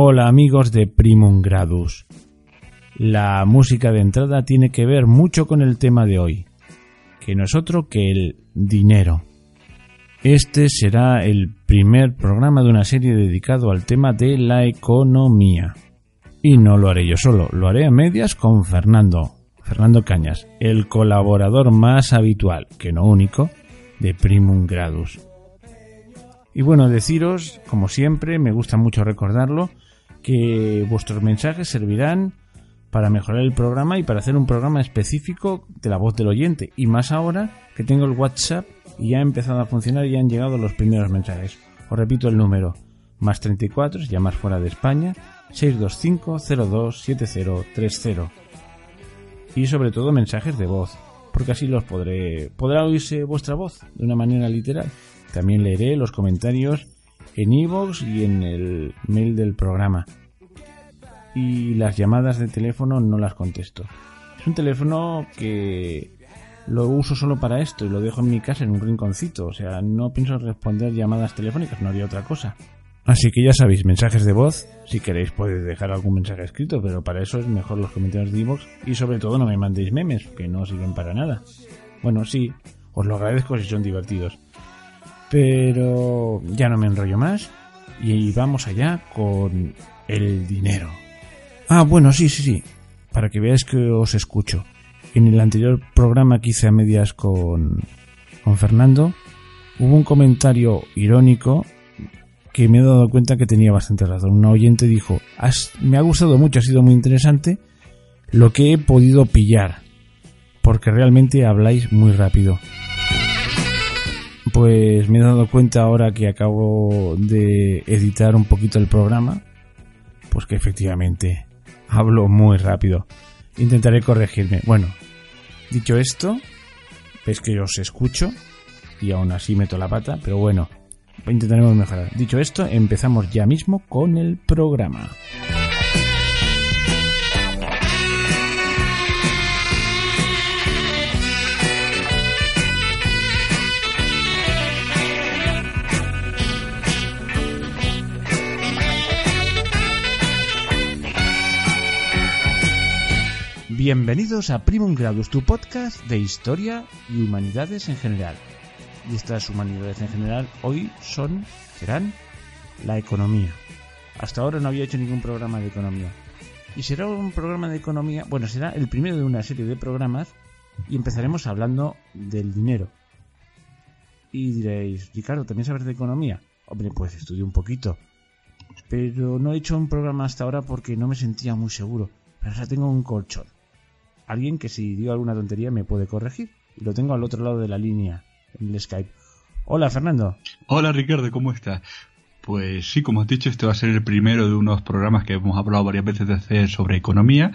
Hola amigos de Primum Gradus. La música de entrada tiene que ver mucho con el tema de hoy, que no es otro que el dinero. Este será el primer programa de una serie dedicado al tema de la economía. Y no lo haré yo solo, lo haré a medias con Fernando, Fernando Cañas, el colaborador más habitual, que no único, de Primum Gradus. Y bueno, deciros, como siempre, me gusta mucho recordarlo, que vuestros mensajes servirán para mejorar el programa y para hacer un programa específico de la voz del oyente. Y más ahora que tengo el WhatsApp y ya ha empezado a funcionar y han llegado los primeros mensajes. Os repito el número. Más 34, si fuera de España, 625-027030. Y sobre todo mensajes de voz, porque así los podré... Podrá oírse vuestra voz de una manera literal. También leeré los comentarios en iVoox y en el mail del programa. Y las llamadas de teléfono no las contesto. Es un teléfono que lo uso solo para esto y lo dejo en mi casa en un rinconcito. O sea, no pienso responder llamadas telefónicas, no haría otra cosa. Así que ya sabéis, mensajes de voz, si queréis podéis dejar algún mensaje escrito, pero para eso es mejor los comentarios de iVoox y sobre todo no me mandéis memes, que no sirven para nada. Bueno, sí, os lo agradezco si son divertidos. Pero ya no me enrollo más y vamos allá con el dinero. Ah, bueno, sí, sí, sí. Para que veáis que os escucho. En el anterior programa que hice a medias con, con Fernando, hubo un comentario irónico que me he dado cuenta que tenía bastante razón. Un oyente dijo, me ha gustado mucho, ha sido muy interesante lo que he podido pillar, porque realmente habláis muy rápido pues me he dado cuenta ahora que acabo de editar un poquito el programa, pues que efectivamente hablo muy rápido. Intentaré corregirme. Bueno, dicho esto, veis que yo os escucho y aún así meto la pata, pero bueno, intentaremos mejorar. Dicho esto, empezamos ya mismo con el programa. Bienvenidos a Primum Gradus, tu podcast de historia y humanidades en general. Y estas humanidades en general hoy son, serán, la economía. Hasta ahora no había hecho ningún programa de economía. Y será un programa de economía, bueno, será el primero de una serie de programas y empezaremos hablando del dinero. Y diréis, Ricardo, ¿también sabes de economía? Hombre, pues estudié un poquito. Pero no he hecho un programa hasta ahora porque no me sentía muy seguro. Pero ahora tengo un colchón alguien que si digo alguna tontería me puede corregir. Y lo tengo al otro lado de la línea, en el Skype. Hola, Fernando. Hola, Ricardo, ¿cómo estás? Pues sí, como has dicho, este va a ser el primero de unos programas que hemos hablado varias veces de hacer sobre economía.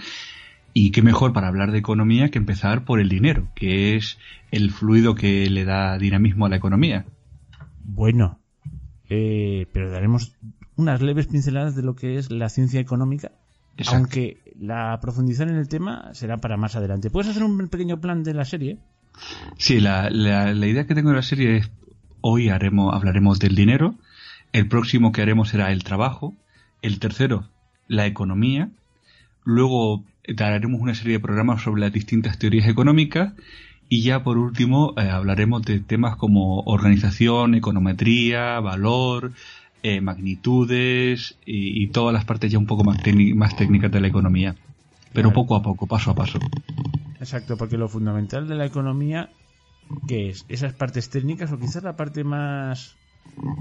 Y qué mejor para hablar de economía que empezar por el dinero, que es el fluido que le da dinamismo a la economía. Bueno, eh, pero daremos unas leves pinceladas de lo que es la ciencia económica aunque la profundizar en el tema será para más adelante. ¿Puedes hacer un pequeño plan de la serie? Sí, la, la, idea que tengo de la serie es hoy haremos, hablaremos del dinero, el próximo que haremos será el trabajo, el tercero la economía, luego daremos una serie de programas sobre las distintas teorías económicas y ya por último eh, hablaremos de temas como organización, econometría, valor, eh, magnitudes y, todas las partes ya un poco más, más técnicas de la economía. Pero poco a poco, paso a paso. Exacto, porque lo fundamental de la economía, ¿qué es? ¿Esas partes técnicas o quizás la parte más,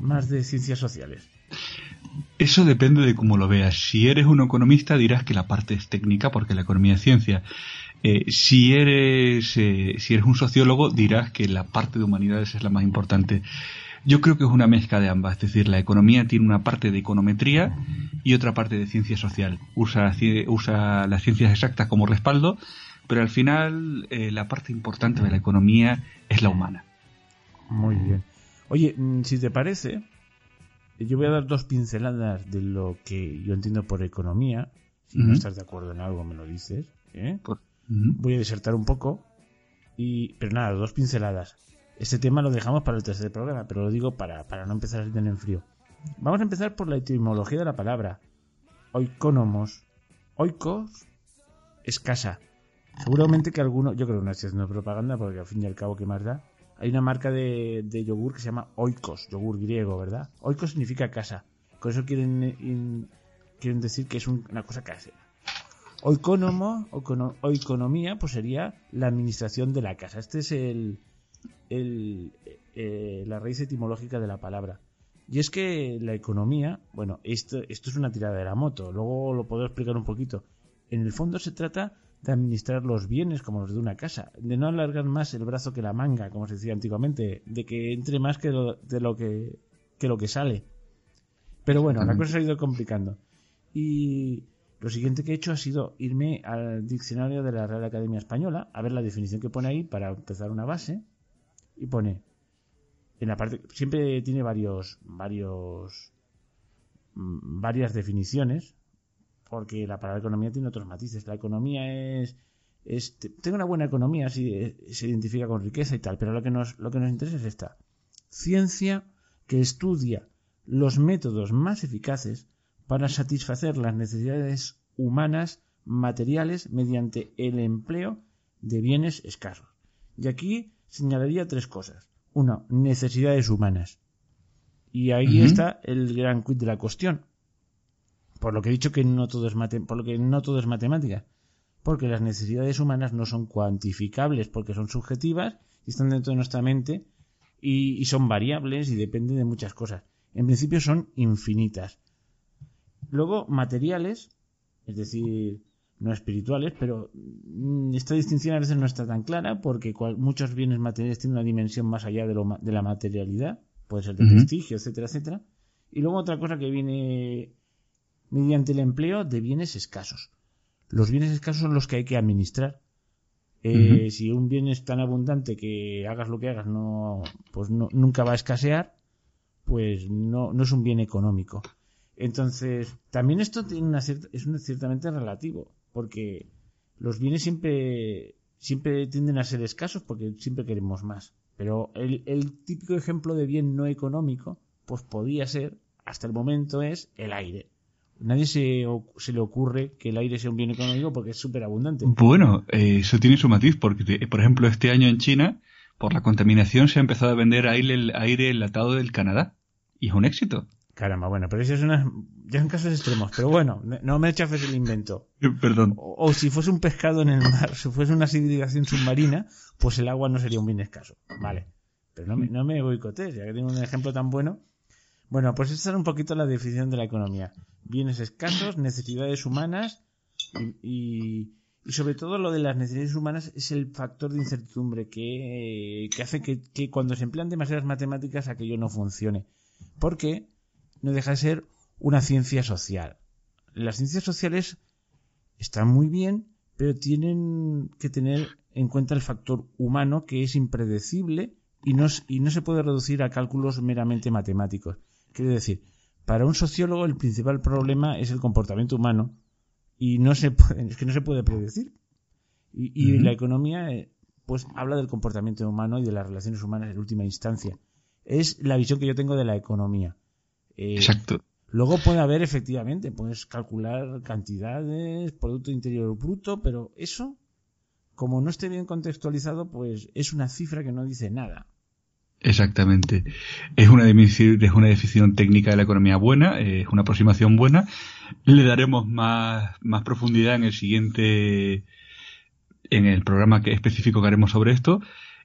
más de ciencias sociales? Eso depende de cómo lo veas. Si eres un economista dirás que la parte es técnica porque la economía es ciencia. Eh, si eres eh, si eres un sociólogo dirás que la parte de humanidades es la más importante. Yo creo que es una mezcla de ambas, es decir, la economía tiene una parte de econometría y otra parte de ciencia social. Usa, usa las ciencias exactas como respaldo, pero al final eh, la parte importante de la economía es la humana. Muy bien. Oye, mm, si te parece, yo voy a dar dos pinceladas de lo que yo entiendo por economía. Si no estás de acuerdo en algo, me lo dices. ¿eh? Voy a disertar un poco. Y, pero nada, dos pinceladas. Este tema lo dejamos para el tercer programa, pero lo digo para, para no empezar a tener en frío. Vamos a empezar por la etimología de la palabra. oikonomos. Oikos es casa. Seguramente que alguno, yo creo que no estoy haciendo propaganda porque al fin y al cabo, ¿qué más da? Hay una marca de, yogur que se llama Oikos, yogur griego, ¿verdad? Oikos significa casa. Con eso quieren, quieren decir que es una cosa casera. Oikonomo, o economía, pues sería la administración de la casa. Este es el, eh, la raíz etimológica de la palabra. Y es que la economía, bueno, esto, esto es una tirada de la moto, luego lo puedo explicar un poquito. En el fondo se trata de administrar los bienes como los de una casa, de no alargar más el brazo que la manga, como se decía antiguamente, de que entre más que lo, de lo que, que lo que sale. Pero bueno, la cosa se ha ido complicando. Y lo siguiente que he hecho ha sido irme al diccionario de la Real Academia Española a ver la definición que pone ahí para empezar una base. Y pone en la parte siempre tiene varios varios mm, varias definiciones porque la palabra economía tiene otros matices. La economía es, es tengo una buena economía, si eh, se identifica con riqueza y tal, pero lo que nos, lo que nos interesa es esta. Ciencia que estudia los métodos más eficaces para satisfacer las necesidades humanas materiales mediante el empleo de bienes escasos. Y aquí señalaría tres cosas. Una, necesidades humanas. Y ahí está el gran quid de la cuestión por lo que he dicho que no todo es por lo que no todo es matemática, porque las necesidades humanas no son cuantificables, porque son subjetivas y están dentro de nuestra mente y, son variables y dependen de muchas cosas. En principio son infinitas. Luego, materiales, es decir, no espirituales, pero mm, esta distinción a veces no está tan clara porque muchos bienes materiales tienen una dimensión más allá de, lo, de la materialidad, puede ser de prestigio, etcétera, etcétera. Y luego otra cosa que viene mediante el empleo de bienes escasos. Los bienes escasos son los que hay que administrar. Eh, si un bien es tan abundante que hagas lo que hagas, no, pues nunca va a escasear, pues no, no es un bien económico. Entonces, también esto tiene una es un, ciertamente relativo, porque los bienes siempre, siempre tienden a ser escasos porque siempre queremos más. Pero el, el típico ejemplo de bien no económico, pues podía ser, hasta el momento, es el aire nadie se, se, le ocurre que el aire sea un bien económico porque es súper abundante. Bueno, eh, eso tiene su matiz, porque, por ejemplo, este año en China, por la contaminación, se ha empezado a vender aire, aire enlatado del Canadá. Y es un éxito. Caramba, bueno, pero eso es una, ya en casos extremos. Pero bueno, no me chafes el invento. Perdón. O, si fuese un pescado en el mar, si fuese una civilización submarina, pues el agua no sería un bien escaso. Vale. Pero no me, no me boicotees, ya que tengo un ejemplo tan bueno. Bueno, pues esta es un poquito la definición de la economía. Bienes escasos, necesidades humanas y, sobre todo lo de las necesidades humanas es el factor de incertidumbre que, hace que, cuando se emplean demasiadas matemáticas aquello no funcione. Porque no deja de ser una ciencia social. Las ciencias sociales están muy bien, pero tienen que tener en cuenta el factor humano que es impredecible y no, y no se puede reducir a cálculos meramente matemáticos. Quiero decir, para un sociólogo el principal problema es el comportamiento humano y no se puede, es que no se puede predecir. Y, la economía, eh, pues, habla del comportamiento humano y de las relaciones humanas en última instancia. Es la visión que yo tengo de la economía. Eh, Exacto. Luego puede haber, efectivamente, puedes calcular cantidades, Producto Interior Bruto, pero eso, como no esté bien contextualizado, pues es una cifra que no dice nada. Exactamente. Es una, es una definición técnica de la economía buena, es una aproximación buena. Le daremos más, más profundidad en el siguiente, en el programa que específico que haremos sobre esto.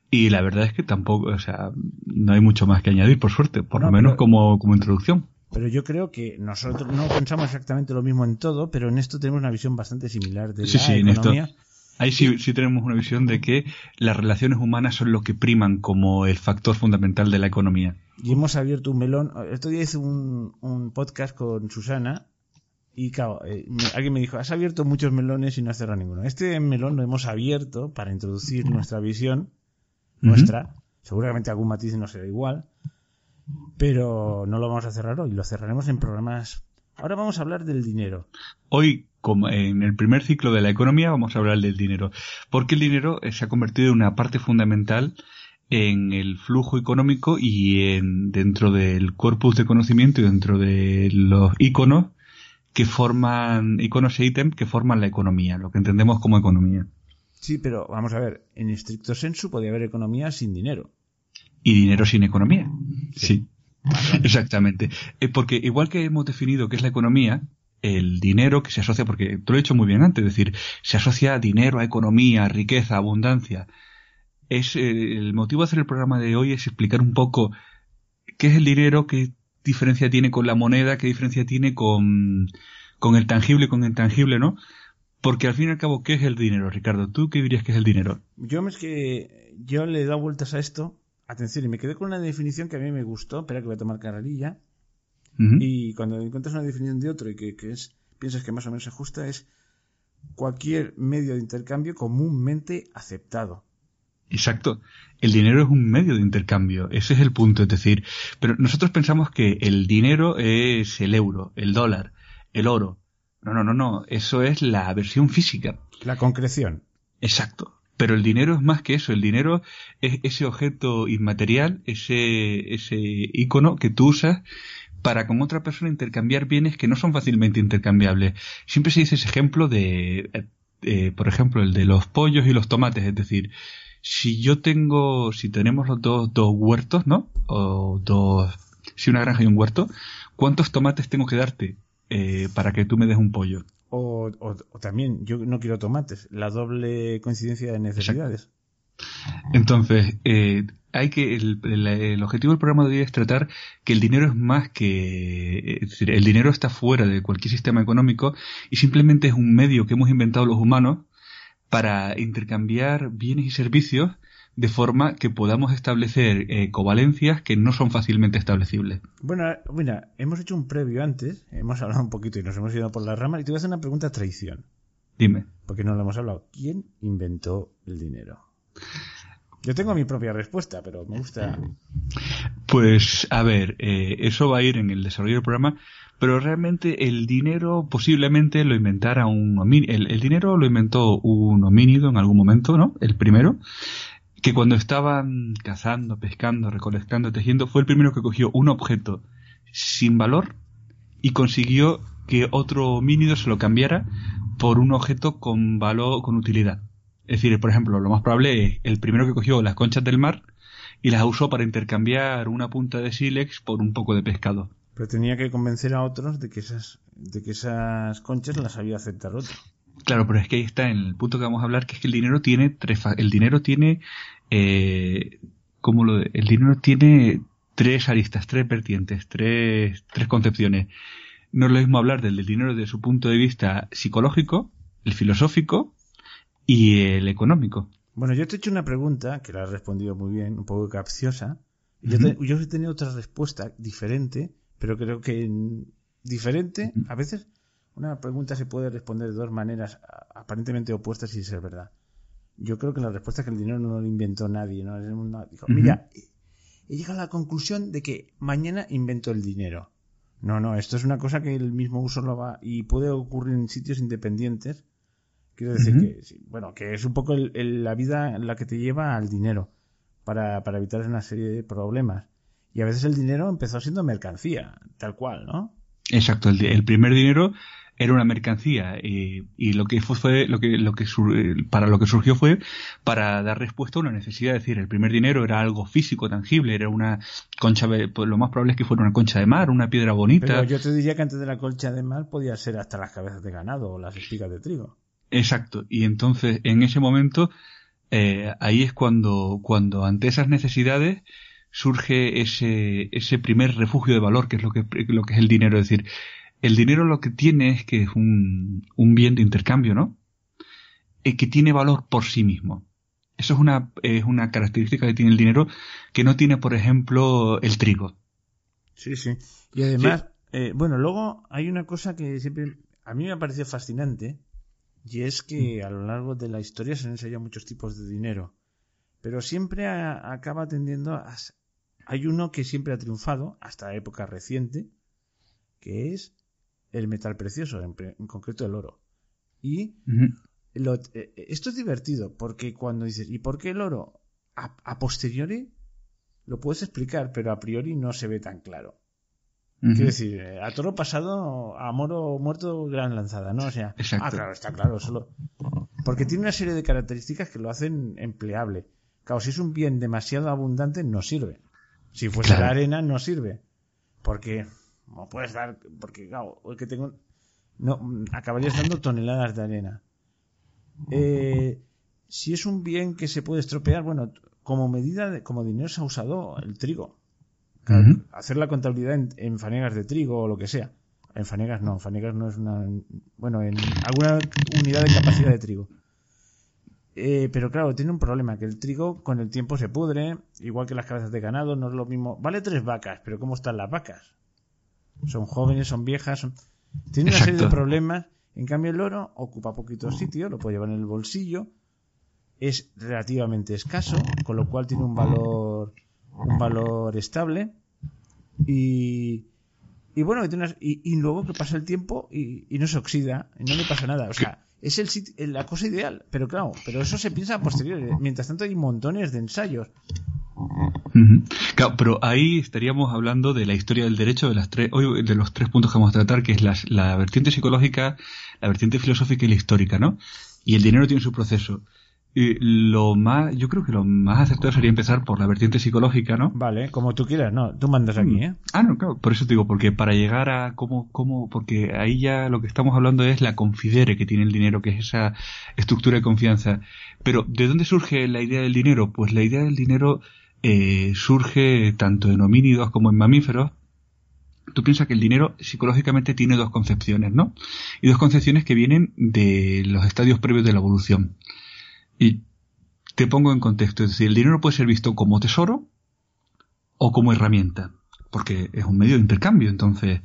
Y la verdad es que tampoco, o sea, no hay mucho más que añadir, por suerte, por lo menos como, como introducción. Pero yo creo que nosotros no pensamos exactamente lo mismo en todo, pero en esto tenemos una visión bastante similar de sí, la sí, economía. En esto Ahí sí, sí tenemos una visión de que las relaciones humanas son lo que priman como el factor fundamental de la economía. Y hemos abierto un melón. Estos día hice un, un podcast con Susana y claro, eh, alguien me dijo, has abierto muchos melones y no has cerrado ninguno. Este melón lo hemos abierto para introducir nuestra visión, nuestra. Seguramente algún matiz no será igual, pero no lo vamos a cerrar hoy, lo cerraremos en programas. Ahora vamos a hablar del dinero. Hoy como en el primer ciclo de la economía vamos a hablar del dinero, porque el dinero eh, se ha convertido en una parte fundamental en el flujo económico y en, dentro del corpus de conocimiento y dentro de los iconos que forman, iconos e ítems que forman la economía, lo que entendemos como economía. Sí, pero vamos a ver, en estricto sensu podría haber economía sin dinero. Y dinero sin economía. Sí. Exactamente. Eh, porque igual que hemos definido qué es la economía, el dinero que se asocia, porque tú lo he dicho muy bien antes, es decir, se asocia dinero a economía, a riqueza, a abundancia. Es, eh, el motivo de hacer el programa de hoy es explicar un poco qué es el dinero, qué diferencia tiene con la moneda, qué diferencia tiene con, con el tangible y con el intangible, ¿no? Porque al fin y al cabo, ¿qué es el dinero, Ricardo? ¿Tú qué dirías que es el dinero? Yo es que yo le he dado vueltas a esto, atención, y me quedé con una definición que a mí me gustó, espera que voy a tomar carrerilla, y cuando encuentras una definición de otro y que, es, piensas que más o menos se ajusta, es cualquier medio de intercambio comúnmente aceptado. Exacto. El dinero es un medio de intercambio. Ese es el punto. Es decir, pero nosotros pensamos que el dinero es el euro, el dólar, el oro. No, no, no, no. Eso es la versión física. La concreción. Exacto. Pero el dinero es más que eso. El dinero es ese objeto inmaterial, ese, ese icono que tú usas para con otra persona intercambiar bienes que no son fácilmente intercambiables. Siempre se dice ese ejemplo de, eh, eh, por ejemplo, el de los pollos y los tomates. Es decir, si yo tengo, si tenemos los dos, dos huertos, ¿no? O dos, si una granja y un huerto, ¿cuántos tomates tengo que darte eh, para que tú me des un pollo? O, también, yo no quiero tomates, la doble coincidencia de necesidades. Entonces, eh, hay que el, el, objetivo del programa de hoy es tratar que el dinero es más que es decir, el dinero está fuera de cualquier sistema económico y simplemente es un medio que hemos inventado los humanos para intercambiar bienes y servicios de forma que podamos establecer eh, covalencias que no son fácilmente establecibles. Bueno, mira, hemos hecho un previo antes, hemos hablado un poquito y nos hemos ido por la rama y te voy a hacer una pregunta a traición. Dime. Porque no lo hemos hablado. ¿Quién inventó el dinero? Yo tengo mi propia respuesta, pero me gusta. Pues, a ver, eh, eso va a ir en el desarrollo del programa, pero realmente el dinero posiblemente lo inventara un el, el dinero lo inventó un homínido en algún momento, ¿no? El primero, que cuando estaban cazando, pescando, recolectando, tejiendo, fue el primero que cogió un objeto sin valor y consiguió que otro homínido se lo cambiara por un objeto con valor, con utilidad. Es decir, por ejemplo, lo más probable es el primero que cogió las conchas del mar y las usó para intercambiar una punta de sílex por un poco de pescado. Pero tenía que convencer a otros de que esas, de que esas conchas las había aceptar otro. Claro, pero es que ahí está en el punto que vamos a hablar, que es que el dinero tiene tres, el dinero tiene, eh, como lo el dinero tiene tres aristas, tres vertientes, tres, tres concepciones. No es lo mismo hablar del, del dinero desde su punto de vista psicológico, el filosófico y el económico. Bueno, yo te he hecho una pregunta que la has respondido muy bien, un poco capciosa. Yo, yo he tenido otra respuesta diferente pero creo que diferente, a veces una pregunta se puede responder de dos maneras aparentemente opuestas y ser verdad. Yo creo que la respuesta es que el dinero no lo inventó nadie. ¿no? Dijo, mira, he llegado a la conclusión de que mañana invento el dinero. No, no, esto es una cosa que el mismo uso lo va y puede ocurrir en sitios independientes. Quiero decir que, bueno, que es un poco la vida la que te lleva al dinero para, para evitar una serie de problemas. Y a veces el dinero empezó siendo mercancía, tal cual, ¿no? Exacto, el, primer dinero era una mercancía y, lo que fue, lo que lo que para lo que surgió fue para dar respuesta a una necesidad. Es decir el primer dinero era algo físico tangible era una concha pues lo más probable es que fuera una concha de mar una piedra bonita. Pero yo te diría que antes de la concha de mar podía ser hasta las cabezas de ganado o las espigas de trigo. Exacto. Y entonces en ese momento eh, ahí es cuando cuando ante esas necesidades surge ese, ese primer refugio de valor, que es lo que, lo que es el dinero. Es decir, el dinero lo que tiene es que es un, un bien de intercambio, ¿no? Y que tiene valor por sí mismo. Eso es una, es una característica que tiene el dinero que no tiene, por ejemplo, el trigo. Sí, sí. Y además, eh, bueno, luego hay una cosa que siempre a mí me ha parecido fascinante y es que a lo largo de la historia se han ensayado muchos tipos de dinero, pero siempre acaba tendiendo a, hay uno que siempre ha triunfado, hasta época reciente, que es el metal precioso, en, concreto el oro. Y eh, esto es divertido, porque cuando dices, ¿y por qué el oro? A, posteriori lo puedes explicar, pero a priori no se ve tan claro. Quiero decir, eh, a toro pasado, a moro muerto, gran lanzada, ¿no? O sea, ah, claro, está claro, solo. Porque tiene una serie de características que lo hacen empleable. Claro, si es un bien demasiado abundante, no sirve. Si fuese la arena, no sirve. Porque, no puedes dar, porque, claro, el que tengo, no, acabarías dando toneladas de arena. Eh, si es un bien que se puede estropear, bueno, como medida, de, como dinero se ha usado el trigo. Hacer la contabilidad en, fanegas de trigo o lo que sea. En fanegas no, fanegas no es una. Bueno, en alguna unidad de capacidad de trigo. Eh, pero claro, tiene un problema, que el trigo con el tiempo se pudre, igual que las cabezas de ganado, no es lo mismo. Vale tres vacas, pero ¿cómo están las vacas? Son jóvenes, son viejas, tiene una serie de problemas. En cambio, el oro ocupa poquito sitio, lo puede llevar en el bolsillo, es relativamente escaso, con lo cual tiene un valor, un valor estable. Y, y bueno, y, luego que pasa el tiempo y, no se oxida, y no le pasa nada. O sea, es el, la cosa ideal, pero claro, pero eso se piensa a posteriori. Mientras tanto hay montones de ensayos. Claro, pero ahí estaríamos hablando de la historia del derecho de las tres, de los tres puntos que vamos a tratar, que es la, la vertiente psicológica, la vertiente filosófica y la histórica, ¿no? Y el dinero tiene su proceso lo más, yo creo que lo más acertado sería empezar por la vertiente psicológica, ¿no? Vale, como tú quieras, no, tú mandas aquí, mm. ¿eh? Ah, no, claro, por eso te digo, porque para llegar a cómo, cómo, porque ahí ya lo que estamos hablando es la confidere que tiene el dinero, que es esa estructura de confianza. Pero, ¿de dónde surge la idea del dinero? Pues la idea del dinero eh, surge tanto en homínidos como en mamíferos, tú piensas que el dinero psicológicamente tiene dos concepciones, ¿no? Y dos concepciones que vienen de los estadios previos de la evolución. Y te pongo en contexto, es decir, el dinero puede ser visto como tesoro o como herramienta, porque es un medio de intercambio. Entonces,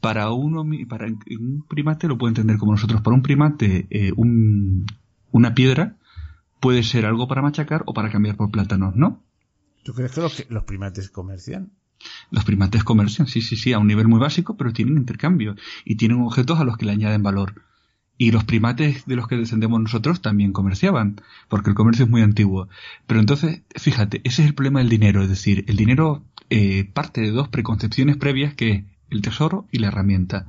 para uno, para un primate lo puede entender como nosotros. Para un primate, eh, una piedra puede ser algo para machacar o para cambiar por plátanos, ¿no? ¿Tú crees que los, primates comercian? Los primates comercian, sí, sí, sí, a un nivel muy básico, pero tienen intercambio y tienen objetos a los que le añaden valor. Y los primates de los que descendemos nosotros también comerciaban, porque el comercio es muy antiguo. Pero entonces, fíjate, ese es el problema del dinero, es decir, el dinero eh, parte de dos preconcepciones previas que es el tesoro y la herramienta.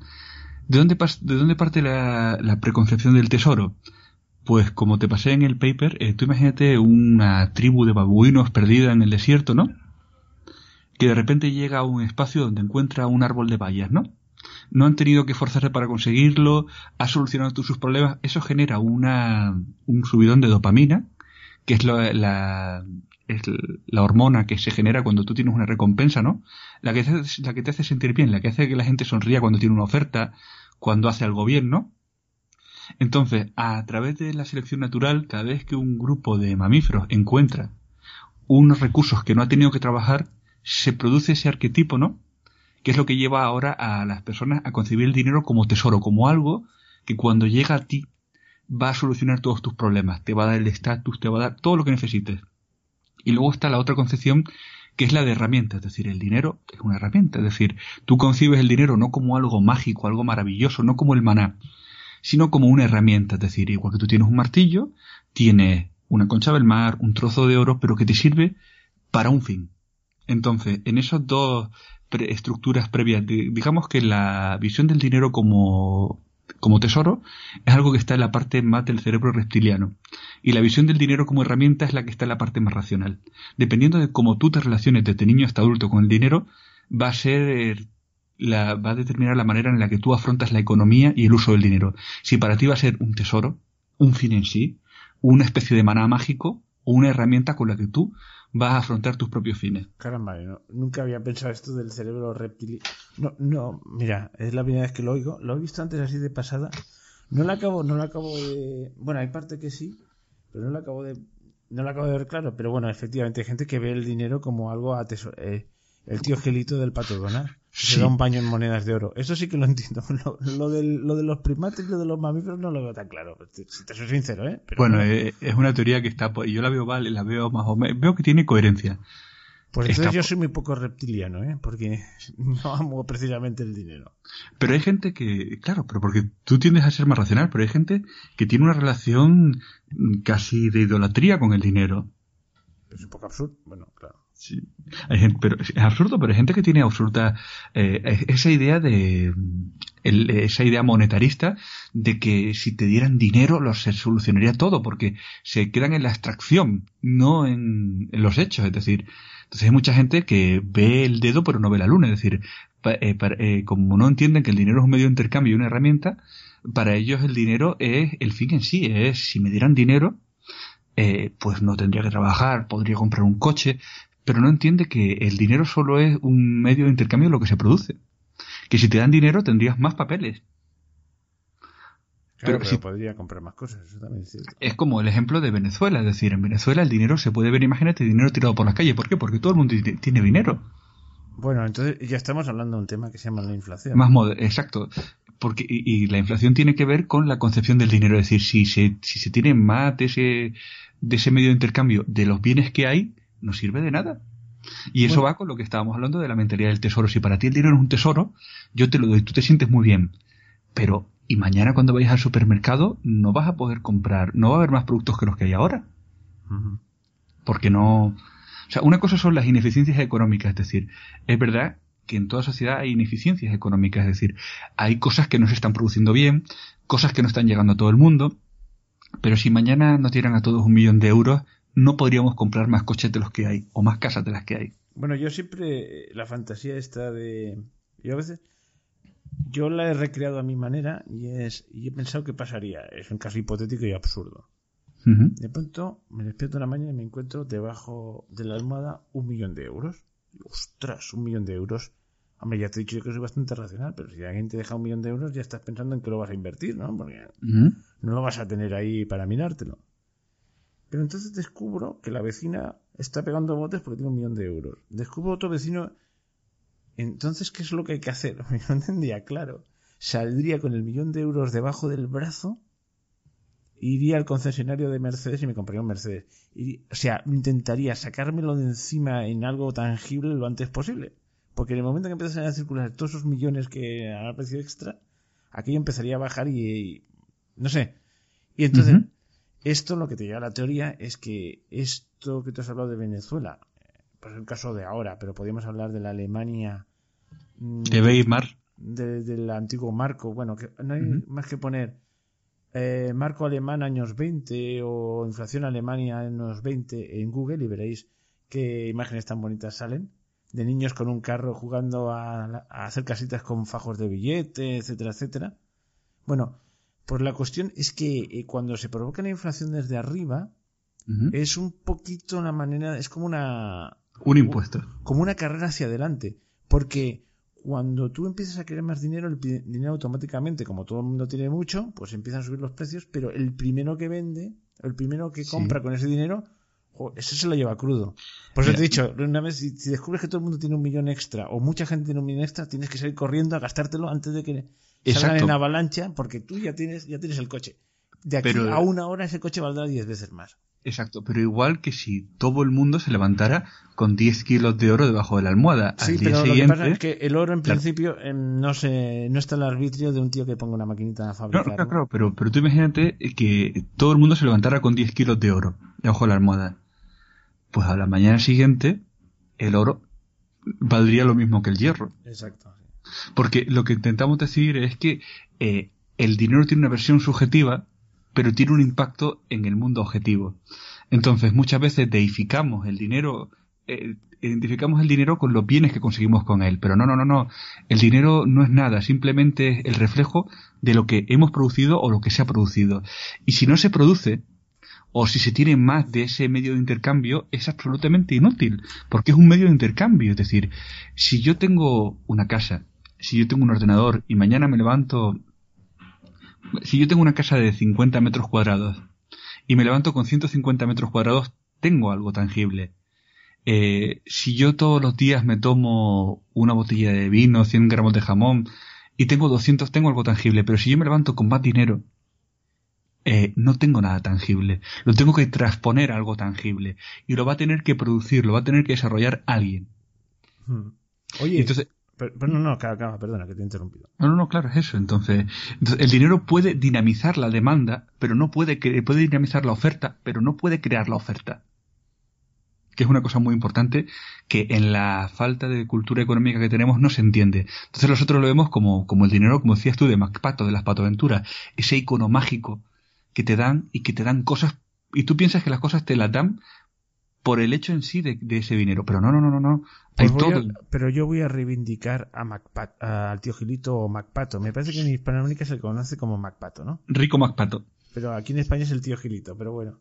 ¿De dónde, de dónde parte la, preconcepción del tesoro? Pues como te pasé en el paper, eh, tú imagínate una tribu de babuinos perdida en el desierto, ¿no? Que de repente llega a un espacio donde encuentra un árbol de bayas, ¿no? no han tenido que forzarse para conseguirlo, ha solucionado todos sus problemas, eso genera una, un subidón de dopamina, que es la, la, es la hormona que se genera cuando tú tienes una recompensa, ¿no? La que, te, la que te hace sentir bien, la que hace que la gente sonría cuando tiene una oferta, cuando hace algo bien, ¿no? Entonces, a través de la selección natural, cada vez que un grupo de mamíferos encuentra unos recursos que no ha tenido que trabajar, se produce ese arquetipo, ¿no? que es lo que lleva ahora a las personas a concebir el dinero como tesoro, como algo que cuando llega a ti va a solucionar todos tus problemas, te va a dar el estatus, te va a dar todo lo que necesites. Y luego está la otra concepción que es la de herramienta, es decir, el dinero es una herramienta, es decir, tú concibes el dinero no como algo mágico, algo maravilloso, no como el maná, sino como una herramienta, es decir, igual que tú tienes un martillo, tienes una concha del mar, un trozo de oro, pero que te sirve para un fin. Entonces, en esos dos estructuras previas. digamos que la visión del dinero como, como tesoro es algo que está en la parte más del cerebro reptiliano. Y la visión del dinero como herramienta es la que está en la parte más racional. Dependiendo de cómo tú te relaciones desde niño hasta adulto con el dinero, va a ser la, va a determinar la manera en la que tú afrontas la economía y el uso del dinero. Si para ti va a ser un tesoro, un fin en sí, una especie de maná mágico o una herramienta con la que tú vas a afrontar tus propios fines. Caramba, nunca había pensado esto del cerebro reptil. No, no, mira, es la primera vez que lo oigo. Lo he visto antes así de pasada. No lo acabo, no lo acabo de. Bueno, hay parte que sí, pero no lo acabo de. No lo acabo de ver claro, pero bueno, efectivamente hay gente que ve el dinero como algo a eh, el tío Gelito del Pato se da un baño en monedas de oro. Eso sí que lo entiendo. Lo, de, lo de los primates y lo de los mamíferos no lo veo tan claro. Si te soy sincero, ¿eh? bueno, eh, es una teoría que está. Yo la veo vale, la veo más o menos. Veo que tiene coherencia. Pues entonces yo soy muy poco reptiliano, ¿eh? Porque no amo precisamente el dinero. Pero hay gente que, claro, pero porque tú tiendes a ser más racional, pero hay gente que tiene una relación casi de idolatría con el dinero. es un poco absurdo. Bueno, claro. Sí. Hay gente, pero es absurdo, pero hay gente que tiene absurda eh, esa idea de esa idea monetarista de que si te dieran dinero lo se solucionaría todo, porque se quedan en la abstracción, no en, los hechos. Es decir, entonces hay mucha gente que ve el dedo pero no ve la luna. Es decir, eh, eh, como no entienden que el dinero es un medio de intercambio y una herramienta, para ellos el dinero es el fin en sí. Es si me dieran dinero, eh, pues no tendría que trabajar, podría comprar un coche, pero no entiende que el dinero solo es un medio de intercambio de lo que se produce. Que si te dan dinero tendrías más papeles. pero, si, podría comprar más cosas, eso también es cierto. Es como el ejemplo de Venezuela, es decir, en Venezuela el dinero se puede ver, imagínate, dinero tirado por las calles. ¿Por qué? Porque todo el mundo tiene dinero. Bueno, entonces ya estamos hablando de un tema que se llama la inflación. Más exacto. Porque, y, la inflación tiene que ver con la concepción del dinero. Es decir, si se, si se tiene más de ese, de ese medio de intercambio de los bienes que hay, no sirve de nada. Y eso va con lo que estábamos hablando de la mentalidad del tesoro. Si para ti el dinero es un tesoro, yo te lo doy, tú te sientes muy bien. Pero, y mañana cuando vayas al supermercado, no vas a poder comprar, no va a haber más productos que los que hay ahora. Porque no. O sea, una cosa son las ineficiencias económicas, es decir, es verdad que en toda sociedad hay ineficiencias económicas, es decir, hay cosas que no se están produciendo bien, cosas que no están llegando a todo el mundo, pero si mañana nos dieran a todos un millón de euros, no podríamos comprar más coches de los que hay o más casas de las que hay. Bueno, yo siempre la fantasía está de yo a veces yo la he recreado a mi manera y es y he pensado que pasaría, es un caso hipotético y absurdo. De pronto me despierto una mañana y me encuentro debajo de la almohada un millón de euros. Ostras, un millón de euros. Hombre, ya te he dicho que soy bastante racional, pero si alguien te deja un millón de euros ya estás pensando en que lo vas a invertir, ¿no? Porque no lo vas a tener ahí para mirártelo. Pero entonces descubro que la vecina está pegando botes porque tiene un millón de euros. Descubro otro vecino. Entonces, ¿qué es lo que hay que hacer? No entendía, claro. Saldría con el millón de euros debajo del brazo, iría al concesionario de Mercedes y me compraría un Mercedes. o sea, intentaría sacármelo de encima en algo tangible lo antes posible. Porque en el momento que empiezan a circular todos esos millones que han aparecido extra, aquello empezaría a bajar y, no sé. Y entonces, esto lo que te lleva a la teoría es que esto que tú has hablado de Venezuela, pues es el caso de ahora, pero podríamos hablar de la Alemania. Mm, de Weimar. del antiguo marco. Bueno, que no hay más que poner eh, marco alemán años 20 o inflación Alemania años 20 en Google y veréis qué imágenes tan bonitas salen de niños con un carro jugando a, a hacer casitas con fajos de billetes, etcétera, etcétera. Bueno, pues la cuestión es que eh, cuando se provoca la inflación desde arriba, es un poquito una manera, es como una... Un impuesto. Como una carrera hacia adelante. Porque cuando tú empiezas a querer más dinero, el dinero automáticamente, como todo el mundo tiene mucho, pues empiezan a subir los precios, pero el primero que vende, el primero que compra con ese dinero, eso se lo lleva crudo. Por eso te he dicho, una vez, si, descubres que todo el mundo tiene un millón extra, o mucha gente tiene un millón extra, tienes que salir corriendo a gastártelo antes de que salgan en avalancha, porque tú ya tienes, ya tienes el coche. De aquí a una hora ese coche valdrá 10 veces más. Exacto, pero igual que si todo el mundo se levantara con 10 kilos de oro debajo de la almohada. Sí, pero lo que pasa es que el oro en principio em, no se, no está al arbitrio de un tío que ponga una maquinita a fabricar. Claro, claro, pero, pero tú imagínate que todo el mundo se levantara con 10 kilos de oro debajo de la almohada. Pues a la mañana siguiente el oro valdría lo mismo que el hierro. Exacto. Porque lo que intentamos decir es que eh, el dinero tiene una versión subjetiva, pero tiene un impacto en el mundo objetivo. Entonces, muchas veces deificamos el dinero, eh, identificamos el dinero con los bienes que conseguimos con él. Pero no, no, no, no. El dinero no es nada, simplemente es el reflejo de lo que hemos producido o lo que se ha producido. Y si no se produce, o si se tiene más de ese medio de intercambio, es absolutamente inútil, porque es un medio de intercambio. Es decir, si yo tengo una casa si yo tengo un ordenador y mañana me levanto, si yo tengo una casa de 50 metros cuadrados y me levanto con 150 metros cuadrados, tengo algo tangible. Eh, si yo todos los días me tomo una botella de vino, 100 gramos de jamón y tengo 200, tengo algo tangible, pero si yo me levanto con más dinero, eh, no tengo nada tangible. Lo tengo que transponer a algo tangible. Y lo va a tener que producir, lo va a tener que desarrollar alguien. Hmm. Oye, entonces, pero, no, no, acaba, perdona que te he interrumpido. No, no, no, claro, es eso. Entonces, el dinero puede dinamizar la demanda, pero no puede, puede dinamizar la oferta, pero no puede crear la oferta. que es una cosa muy importante que en la falta de cultura económica que tenemos no se entiende. Entonces nosotros lo vemos como, como el dinero, como decías tú, de MacPato, de las patoaventuras, ese icono mágico que te dan y que te dan cosas, y tú piensas que las cosas te las dan por el hecho en sí de, ese dinero, pero no, no, no, no, no. Hay pues todo... pero yo voy a reivindicar a Macpato, al tío Gilito o Macpato. Me parece que en Hispanoamérica se conoce como Macpato, ¿no? Rico Macpato. Pero aquí en España es el tío Gilito, pero bueno.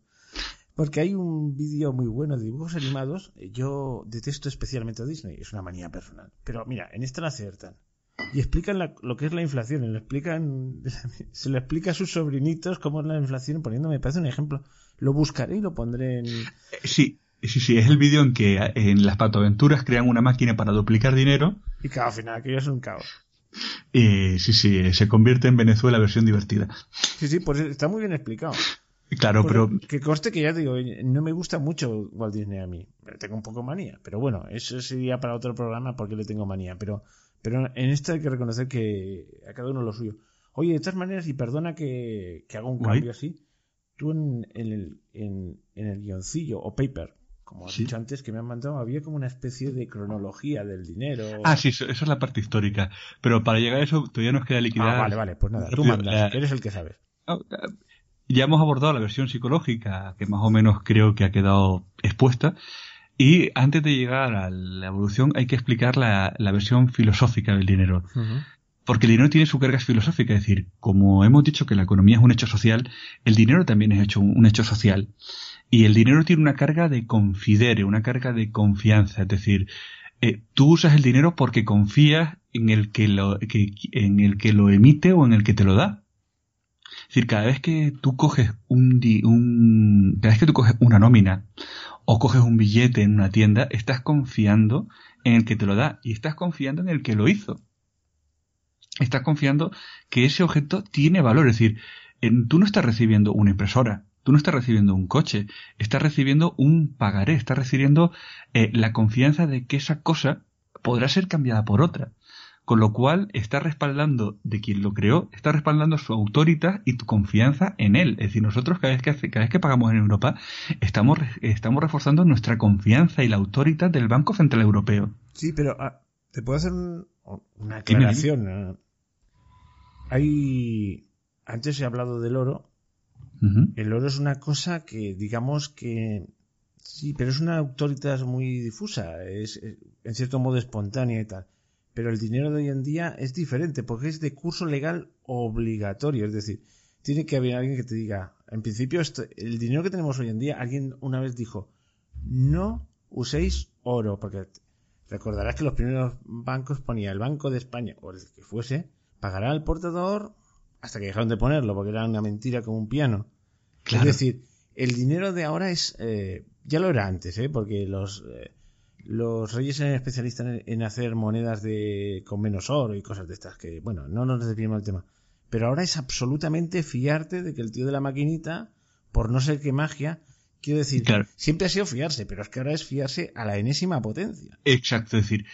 Porque hay un vídeo muy bueno de dibujos animados. Yo detesto especialmente a Disney, es una manía personal. Pero mira, en esta la aciertan. Y explican lo que es la inflación. Y lo explican, se lo explica a sus sobrinitos cómo es la inflación, poniéndome, me parece un ejemplo. Lo buscaré y lo pondré en. Eh, sí, sí, sí, es el vídeo en que en las patoaventuras crean una máquina para duplicar dinero. Y cada al final aquello es un caos. sí, sí, se convierte en Venezuela versión divertida. Sí, sí, pues está muy bien explicado. Claro, pero... Que conste que ya digo, no me gusta mucho Walt Disney a mí. Tengo un poco manía. Pero bueno, eso sería para otro programa porque le tengo manía. Pero, pero en esto hay que reconocer que a cada uno lo suyo. Oye, de todas maneras, y perdona que, haga un cambio así, tú en, el, en, el guioncillo o paper, como has dicho antes, que me han mandado, había como una especie de cronología del dinero. Ah, sí, eso, es la parte histórica. Pero para llegar a eso todavía nos queda liquidar. Ah, vale, vale, pues nada, tú mandas, eres el que sabes. Ah, ya hemos abordado la versión psicológica, que más o menos creo que ha quedado expuesta. Y antes de llegar a la evolución hay que explicar la, versión filosófica del dinero. Porque el dinero tiene su carga filosófica, es decir, como hemos dicho que la economía es un hecho social, el dinero también es hecho, un hecho social. Y el dinero tiene una carga de confidere, una carga de confianza, es decir, eh, tú usas el dinero porque confías en el que lo, en el que lo emite o en el que te lo da. Es decir, cada vez que tú coges un, un, cada vez que tú coges una nómina o coges un billete en una tienda, estás confiando en el que te lo da y estás confiando en el que lo hizo. Estás confiando que ese objeto tiene valor. Es decir, tú no estás recibiendo una impresora, tú no estás recibiendo un coche, estás recibiendo un pagaré, estás recibiendo eh, la confianza de que esa cosa podrá ser cambiada por otra. Con lo cual está respaldando de quien lo creó, está respaldando su autoridad y tu confianza en él. Es decir, nosotros cada vez que, cada vez que pagamos en Europa, estamos, estamos reforzando nuestra confianza y la autoridad del Banco Central Europeo. Sí, pero ah, te puedo hacer una aclaración. Hay. Antes he hablado del oro. El oro es una cosa que, digamos que. Sí, pero es una autoridad muy difusa. es en cierto modo espontánea y tal. Pero el dinero de hoy en día es diferente porque es de curso legal obligatorio. Es decir, tiene que haber alguien que te diga, en principio, el dinero que tenemos hoy en día, alguien una vez dijo, no uséis oro, porque recordarás que los primeros bancos ponía el Banco de España, o el que fuese, pagará al portador hasta que dejaron de ponerlo, porque era una mentira como un piano. Es decir, el dinero de ahora es, eh, ya lo era antes, ¿eh? porque los... Eh, los reyes eran especialistas en, hacer monedas de con menos oro y cosas de estas que, bueno, no nos desviemos del tema. Pero ahora es absolutamente fiarte de que el tío de la maquinita, por no ser qué magia, quiero decir, siempre ha sido fiarse, pero es que ahora es fiarse a la enésima potencia. Exacto, es decir,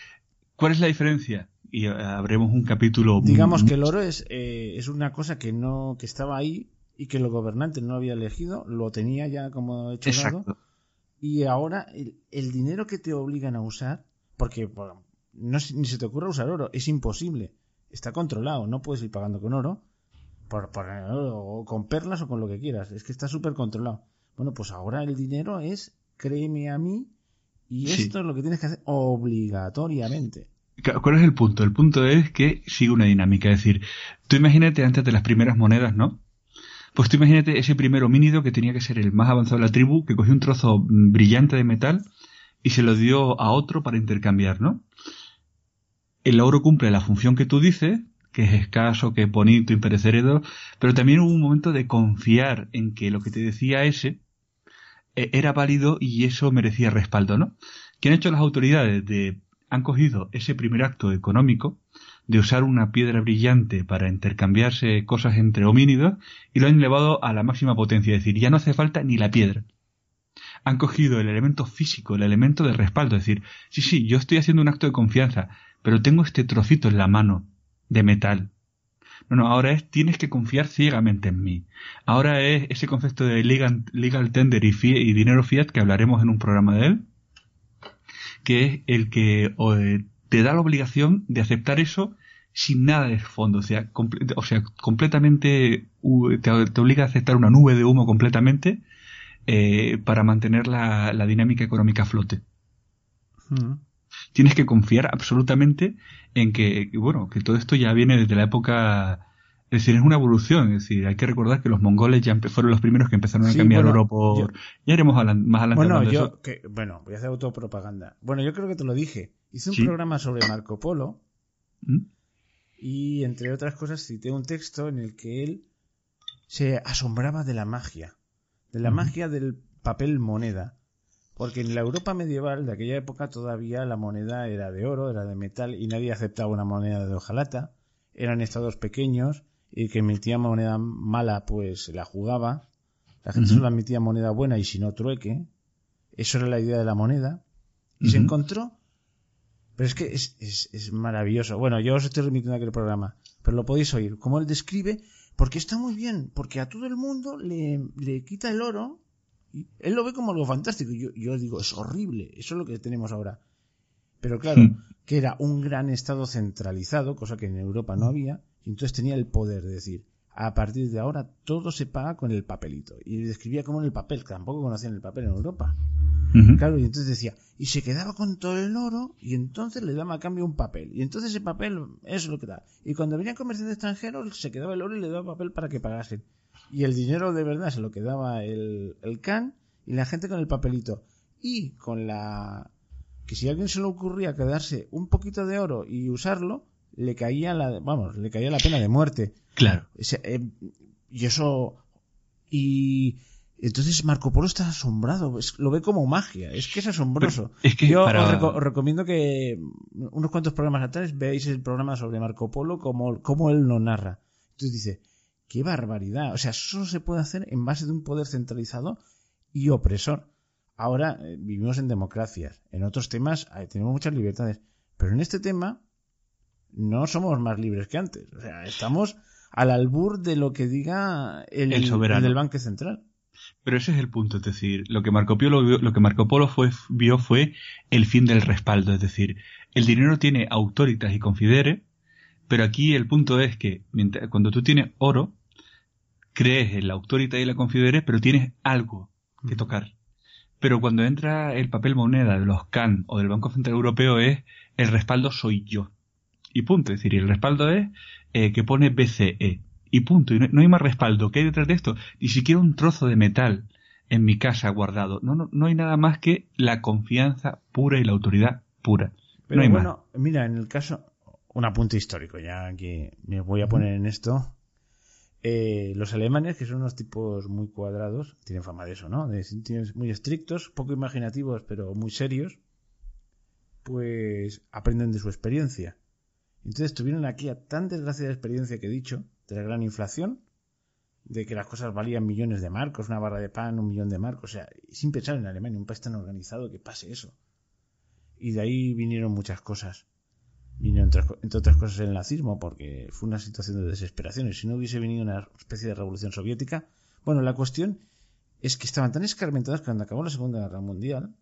¿cuál es la diferencia? Y eh, habremos un capítulo. Digamos que el oro es, eh, es una cosa que no, que estaba ahí y que los gobernantes no había elegido, lo tenía ya como hecho Exacto. Y ahora el, dinero que te obligan a usar, porque no, ni se te ocurra usar oro, es imposible. Está controlado, no puedes ir pagando con oro, por, por o con perlas o con lo que quieras. Es que está súper controlado. Bueno, pues ahora el dinero es, créeme a mí, y esto es lo que tienes que hacer obligatoriamente. ¿Cuál es el punto? El punto es que sigue una dinámica. Es decir, tú imagínate antes de las primeras monedas, ¿no? Pues tú imagínate ese primer homínido que tenía que ser el más avanzado de la tribu, que cogió un trozo brillante de metal y se lo dio a otro para intercambiar, ¿no? El oro cumple la función que tú dices, que es escaso, que es bonito, imperecedero, pero también hubo un momento de confiar en que lo que te decía ese eh, era válido y eso merecía respaldo, ¿no? ¿Qué han hecho las autoridades? De, han cogido ese primer acto económico de usar una piedra brillante para intercambiarse cosas entre homínidos y lo han elevado a la máxima potencia, es decir, ya no hace falta ni la piedra. Han cogido el elemento físico, el elemento de respaldo, es decir, sí, sí, yo estoy haciendo un acto de confianza, pero tengo este trocito en la mano de metal. No, no, ahora es tienes que confiar ciegamente en mí. Ahora es ese concepto de legal, tender y, y dinero fiat que hablaremos en un programa de él. que es el que eh, te da la obligación de aceptar eso sin nada de fondo, o sea, o sea completamente te, obliga a aceptar una nube de humo completamente eh, para mantener la, dinámica económica a flote. Mm. Tienes que confiar absolutamente en que, bueno, que todo esto ya viene desde la época es decir, es una evolución. Es decir, hay que recordar que los mongoles ya fueron los primeros que empezaron a cambiar oro por. ya iremos más adelante. Bueno, yo, Que, bueno, voy a hacer autopropaganda. Bueno, yo creo que te lo dije. Hice un programa sobre Marco Polo. ¿Mm? Y entre otras cosas, cité un texto en el que él se asombraba de la magia. De la magia del papel moneda. Porque en la Europa medieval de aquella época todavía la moneda era de oro, era de metal y nadie aceptaba una moneda de hojalata. Eran estados pequeños y que emitía moneda mala, pues la jugaba. La gente solo emitía moneda buena y si no, trueque. Eso era la idea de la moneda. Y se encontró. Pero es que es, es, maravilloso. Bueno, yo os estoy remitiendo a aquel programa, pero lo podéis oír. Como él describe, porque está muy bien, porque a todo el mundo le, le quita el oro. Y él lo ve como algo fantástico. Yo, yo digo, es horrible. Eso es lo que tenemos ahora. Pero claro, que era un gran estado centralizado, cosa que en Europa no había y entonces tenía el poder de decir, a partir de ahora todo se paga con el papelito. Y describía como en el papel, que tampoco conocían el papel en Europa. Claro, y entonces decía, y se quedaba con todo el oro y entonces le daba a cambio un papel. Y entonces ese papel es lo que da. Y cuando venían comerciantes extranjeros se quedaba el oro y le daba papel para que pagasen. Y el dinero de verdad se lo quedaba el, el can y la gente con el papelito. Y con la... que si a alguien se le ocurría quedarse un poquito de oro y usarlo, le caía la, vamos, le caía la pena de muerte. Claro. Eh, y eso, y entonces Marco Polo está asombrado, lo ve como magia, es que es asombroso. es que Yo os, recomiendo que unos cuantos programas atrás veáis el programa sobre Marco Polo, como, como él lo narra. Entonces dice, qué barbaridad, o sea, eso se puede hacer en base de un poder centralizado y opresor. Ahora eh, vivimos en democracias, en otros temas tenemos muchas libertades, pero en este tema no somos más libres que antes. O sea, estamos al albur de lo que diga el, soberano. del Banco Central. Pero ese es el punto, es decir, lo que Marco Polo, lo que Marco Polo fue, vio fue el fin del respaldo, es decir, el dinero tiene autoritas y confidere, pero aquí el punto es que cuando tú tienes oro, crees en la autorita y la confidere, pero tienes algo que tocar. Pero cuando entra el papel moneda de los CAN o del Banco Central Europeo es el respaldo soy yo y punto. Es decir, el respaldo es eh, que pone BCE y punto. Y no, hay más respaldo. ¿Qué hay detrás de esto? Ni siquiera un trozo de metal en mi casa guardado. No, no, no hay nada más que la confianza pura y la autoridad pura. Pero no bueno, mira, en el caso, un apunte histórico, ya que me voy a poner en esto. Eh, los alemanes, que son unos tipos muy cuadrados, tienen fama de eso, ¿no? De muy estrictos, poco imaginativos, pero muy serios, pues aprenden de su experiencia. Entonces tuvieron aquí a tan desgraciada experiencia que he dicho, de la gran inflación, de que las cosas valían millones de marcos, una barra de pan, un millón de marcos, o sea, sin pensar en Alemania, un país tan organizado que pase eso. Y de ahí vinieron muchas cosas. Vinieron, entre otras cosas, el nazismo, porque fue una situación de desesperación. Y si no hubiese venido una especie de revolución soviética. Bueno, la cuestión es que estaban tan escarmentados que cuando acabó la Segunda Guerra Mundial,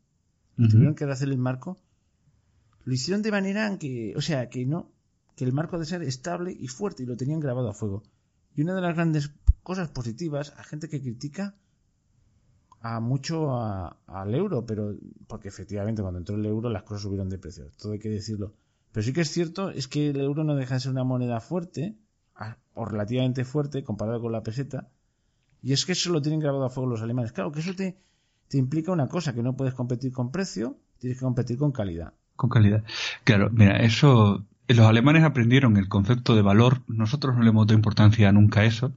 tuvieron que hacer el marco. Lo hicieron de manera que, o sea, que no, que el marco de ser estable y fuerte y lo tenían grabado a fuego. Y una de las grandes cosas positivas a gente que critica a mucho al euro, pero porque efectivamente cuando entró el euro las cosas subieron de precio, todo hay que decirlo. Pero sí que es cierto es que el euro no deja de ser una moneda fuerte o relativamente fuerte comparado con la peseta. Y es que eso lo tienen grabado a fuego los alemanes. Claro que eso te, te implica una cosa, que no puedes competir con precio, tienes que competir con calidad. Con calidad. Claro, mira, eso los alemanes aprendieron el concepto de valor. Nosotros no le hemos dado importancia nunca a eso.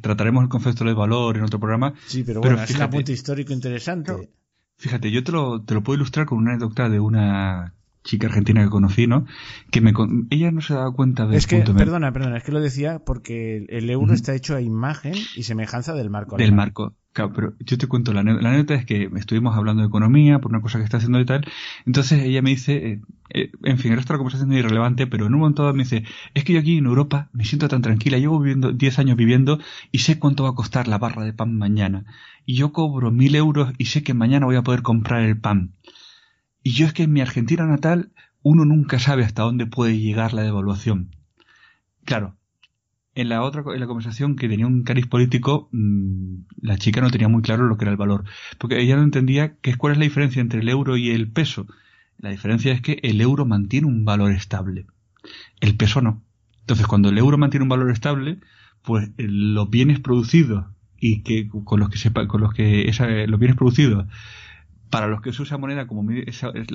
trataremos el concepto de valor en otro programa. Sí, pero bueno, es un apunte histórico interesante. Fíjate, yo te lo, te lo puedo ilustrar con una anécdota de una chica argentina que conocí, ¿no? Que me, ella no se daba cuenta de... Es que, perdona, perdona, es que lo decía porque el euro está hecho a imagen y semejanza del marco. Del marco. Claro, pero yo te cuento, la, la anécdota es que estuvimos hablando de economía por una cosa que está haciendo y tal. Entonces ella me dice, eh, eh, en fin, el resto de la conversación es irrelevante, pero en un momento dado me dice, es que yo aquí en Europa me siento tan tranquila, llevo viviendo 10 años viviendo y sé cuánto va a costar la barra de pan mañana. Y yo cobro mil euros y sé que mañana voy a poder comprar el pan. Y yo es que en mi Argentina natal uno nunca sabe hasta dónde puede llegar la devaluación. Claro, en la otra en la conversación que tenía un cariz político, mm, la chica no tenía muy claro lo que era el valor, porque ella no entendía que cuál es la diferencia entre el euro y el peso. La diferencia es que el euro mantiene un valor estable, el peso no. Entonces, cuando el euro mantiene un valor estable, pues eh, los bienes producidos y que con los que sepa, con los que esa, los bienes producidos para los que se usa moneda como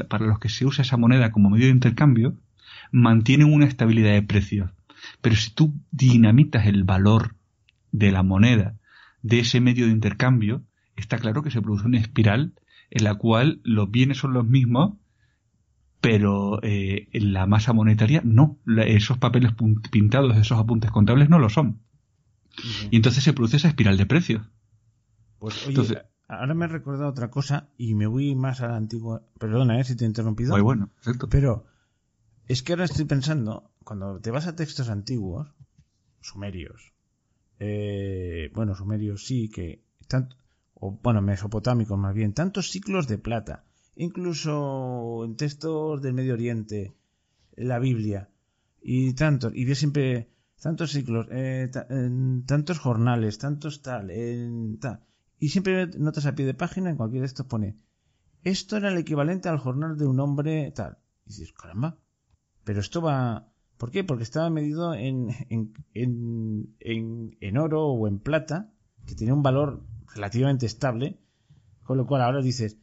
para los que se usa esa moneda como medio de intercambio mantienen una estabilidad de precios pero si tú dinamitas el valor de la moneda de ese medio de intercambio está claro que se produce una espiral en la cual los bienes son los mismos pero eh, la masa monetaria no. Esos papeles pintados esos apuntes contables no lo son. Y entonces se produce esa espiral de precios pues oye, ahora me he recordado otra cosa y me voy más a la antigua. Perdona, ¿eh? si te he interrumpido. Muy bueno. Pero es que ahora estoy pensando, cuando te vas a textos antiguos, sumerios, eh, bueno, sumerios sí, que tanto, o bueno, mesopotámicos más bien, tantos ciclos de plata, incluso en textos del Medio Oriente, la Biblia, y tantos, y ve siempre tantos ciclos, eh, tantos jornales, tantos tal, en, tal y siempre notas a pie de página, en cualquier de estos pone, esto era el equivalente al jornal de un hombre tal. Y dices, caramba, pero esto va... ¿Por qué? Porque estaba medido en, en, en, en, oro o en plata, que tenía un valor relativamente estable, con lo cual ahora dices,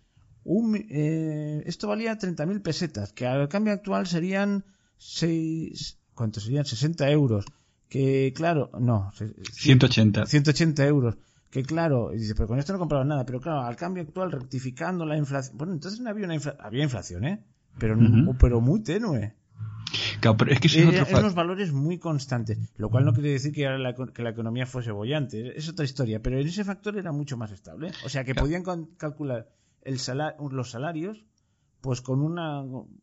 un, eh, esto valía 30.000 pesetas, que al cambio actual serían 6, ¿cuánto serían? 60 euros. Que claro, no, 180. 180 euros que claro, dice, pero con esto no compraba nada, pero claro, al cambio actual, rectificando la inflación, bueno, entonces no había una había inflación, ¿eh? Pero, pero muy tenue. Claro, pero es que son eh, unos valores muy constantes, lo cual no quiere decir que la, que la economía fuese bollante, es otra historia, pero en ese factor era mucho más estable, o sea que podían calcular el los salarios pues con una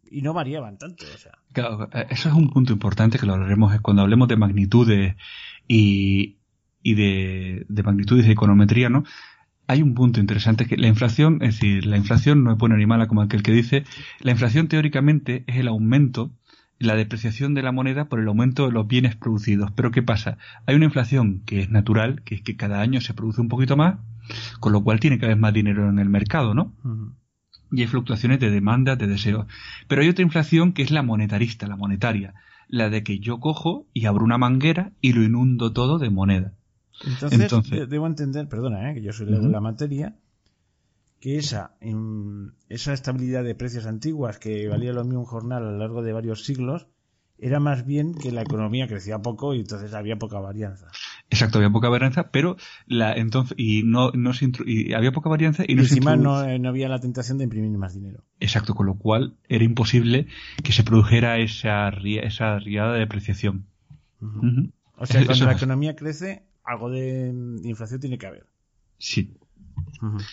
y no variaban tanto o sea. claro, eh, eso es un punto importante que lo hablaremos cuando hablemos de magnitudes y, y de, de magnitudes de econometría, ¿no? Hay un punto interesante que la inflación, es decir, la inflación no es buena ni mala como aquel que dice, la inflación teóricamente es el aumento, la depreciación de la moneda por el aumento de los bienes producidos. Pero ¿qué pasa? Hay una inflación que es natural, que es que cada año se produce un poquito más, con lo cual tiene cada vez más dinero en el mercado, ¿no? Y hay fluctuaciones de demanda, de deseos. Pero hay otra inflación que es la monetarista, la monetaria, la de que yo cojo y abro una manguera y lo inundo todo de moneda. Entonces, debo entender, perdona, ¿eh? que yo soy de la materia, que esa, esa estabilidad de precios antiguas que valía lo mismo un jornal a lo largo de varios siglos, era más bien que la economía crecía poco y entonces había poca varianza. Exacto, había poca varianza, pero la entonces y no, no se y había poca varianza y, no encima no, no, había la tentación de imprimir más dinero. Exacto, con lo cual era imposible que se produjera esa esa riada de depreciación. O sea, cuando la economía crece, algo de, inflación tiene que haber. Sí.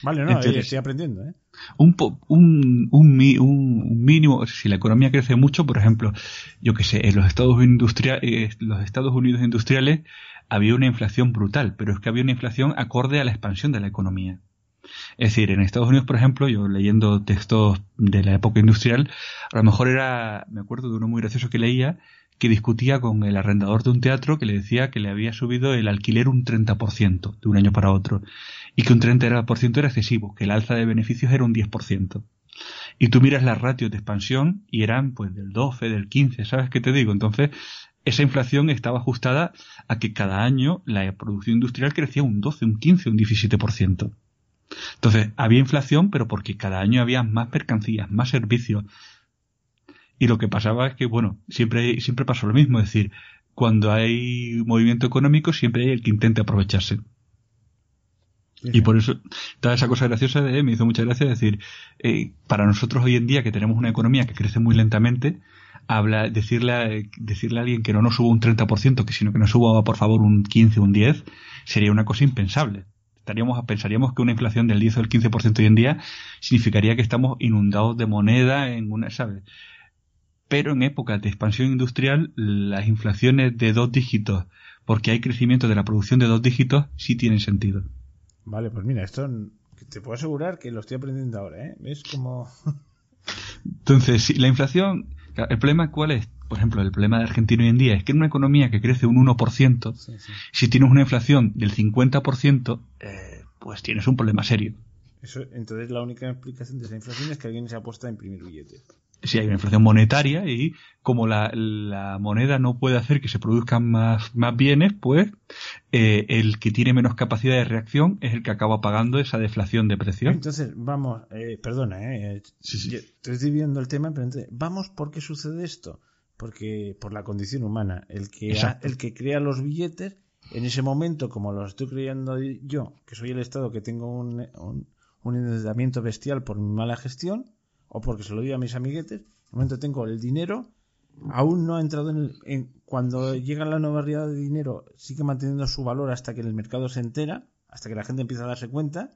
Vale, no, estoy aprendiendo. ¿eh? Un, un, un, un, mínimo, si la economía crece mucho, por ejemplo, yo que sé, en los Estados, Industrial, eh, los Estados Unidos industriales había una inflación brutal, pero es que había una inflación acorde a la expansión de la economía. Es decir, en Estados Unidos, por ejemplo, yo leyendo textos de la época industrial, a lo mejor era, me acuerdo de uno muy gracioso que leía, que discutía con el arrendador de un teatro que le decía que le había subido el alquiler un 30% de un año para otro y que un 30% era excesivo, que el alza de beneficios era un 10%. Y tú miras las ratios de expansión y eran pues del 12, del 15, ¿sabes qué te digo? Entonces, esa inflación estaba ajustada a que cada año la producción industrial crecía un 12, un 15, un 17%. Entonces, había inflación, pero porque cada año había más mercancías, más servicios, y lo que pasaba es que, bueno, siempre, siempre pasó lo mismo, es decir, cuando hay movimiento económico siempre hay el que intente aprovecharse. Y por eso, toda esa cosa graciosa de, me hizo mucha gracia decir, eh, para nosotros hoy en día que tenemos una economía que crece muy lentamente, habla, decirle a, decirle a alguien que no nos suba un 30%, que sino que nos suba por favor un 15, un 10, sería una cosa impensable. Estaríamos, pensaríamos que una inflación del 10 o del 15% hoy en día significaría que estamos inundados de moneda en una, ¿sabes? Pero en épocas de expansión industrial las inflaciones de dos dígitos, porque hay crecimiento de la producción de dos dígitos, sí tienen sentido. Vale, pues mira, esto te puedo asegurar que lo estoy aprendiendo ahora, ¿eh? ¿Ves como... Entonces, si la inflación, el problema cuál es, por ejemplo, el problema de Argentina hoy en día es que en una economía que crece un 1%, si tienes una inflación del 50%, eh, pues tienes un problema serio. Eso, entonces la única explicación de esa inflación es que alguien se ha puesto a imprimir billetes si hay una inflación monetaria y como la, moneda no puede hacer que se produzcan más, más bienes, pues eh, el que tiene menos capacidad de reacción es el que acaba pagando esa deflación de precios. Entonces, vamos, eh, perdona, eh, estoy viendo el tema, pero vamos, ¿por qué sucede esto? Porque por la condición humana, el que, el que crea los billetes, en ese momento, como los estoy creando yo, que soy el Estado que tengo un, un, un endeudamiento bestial por mi mala gestión, o porque se lo digo a mis amiguetes, el momento tengo el dinero, aún no ha entrado en, en cuando llega la nueva realidad de dinero, sigue manteniendo su valor hasta que el mercado se entera, hasta que la gente empieza a darse cuenta,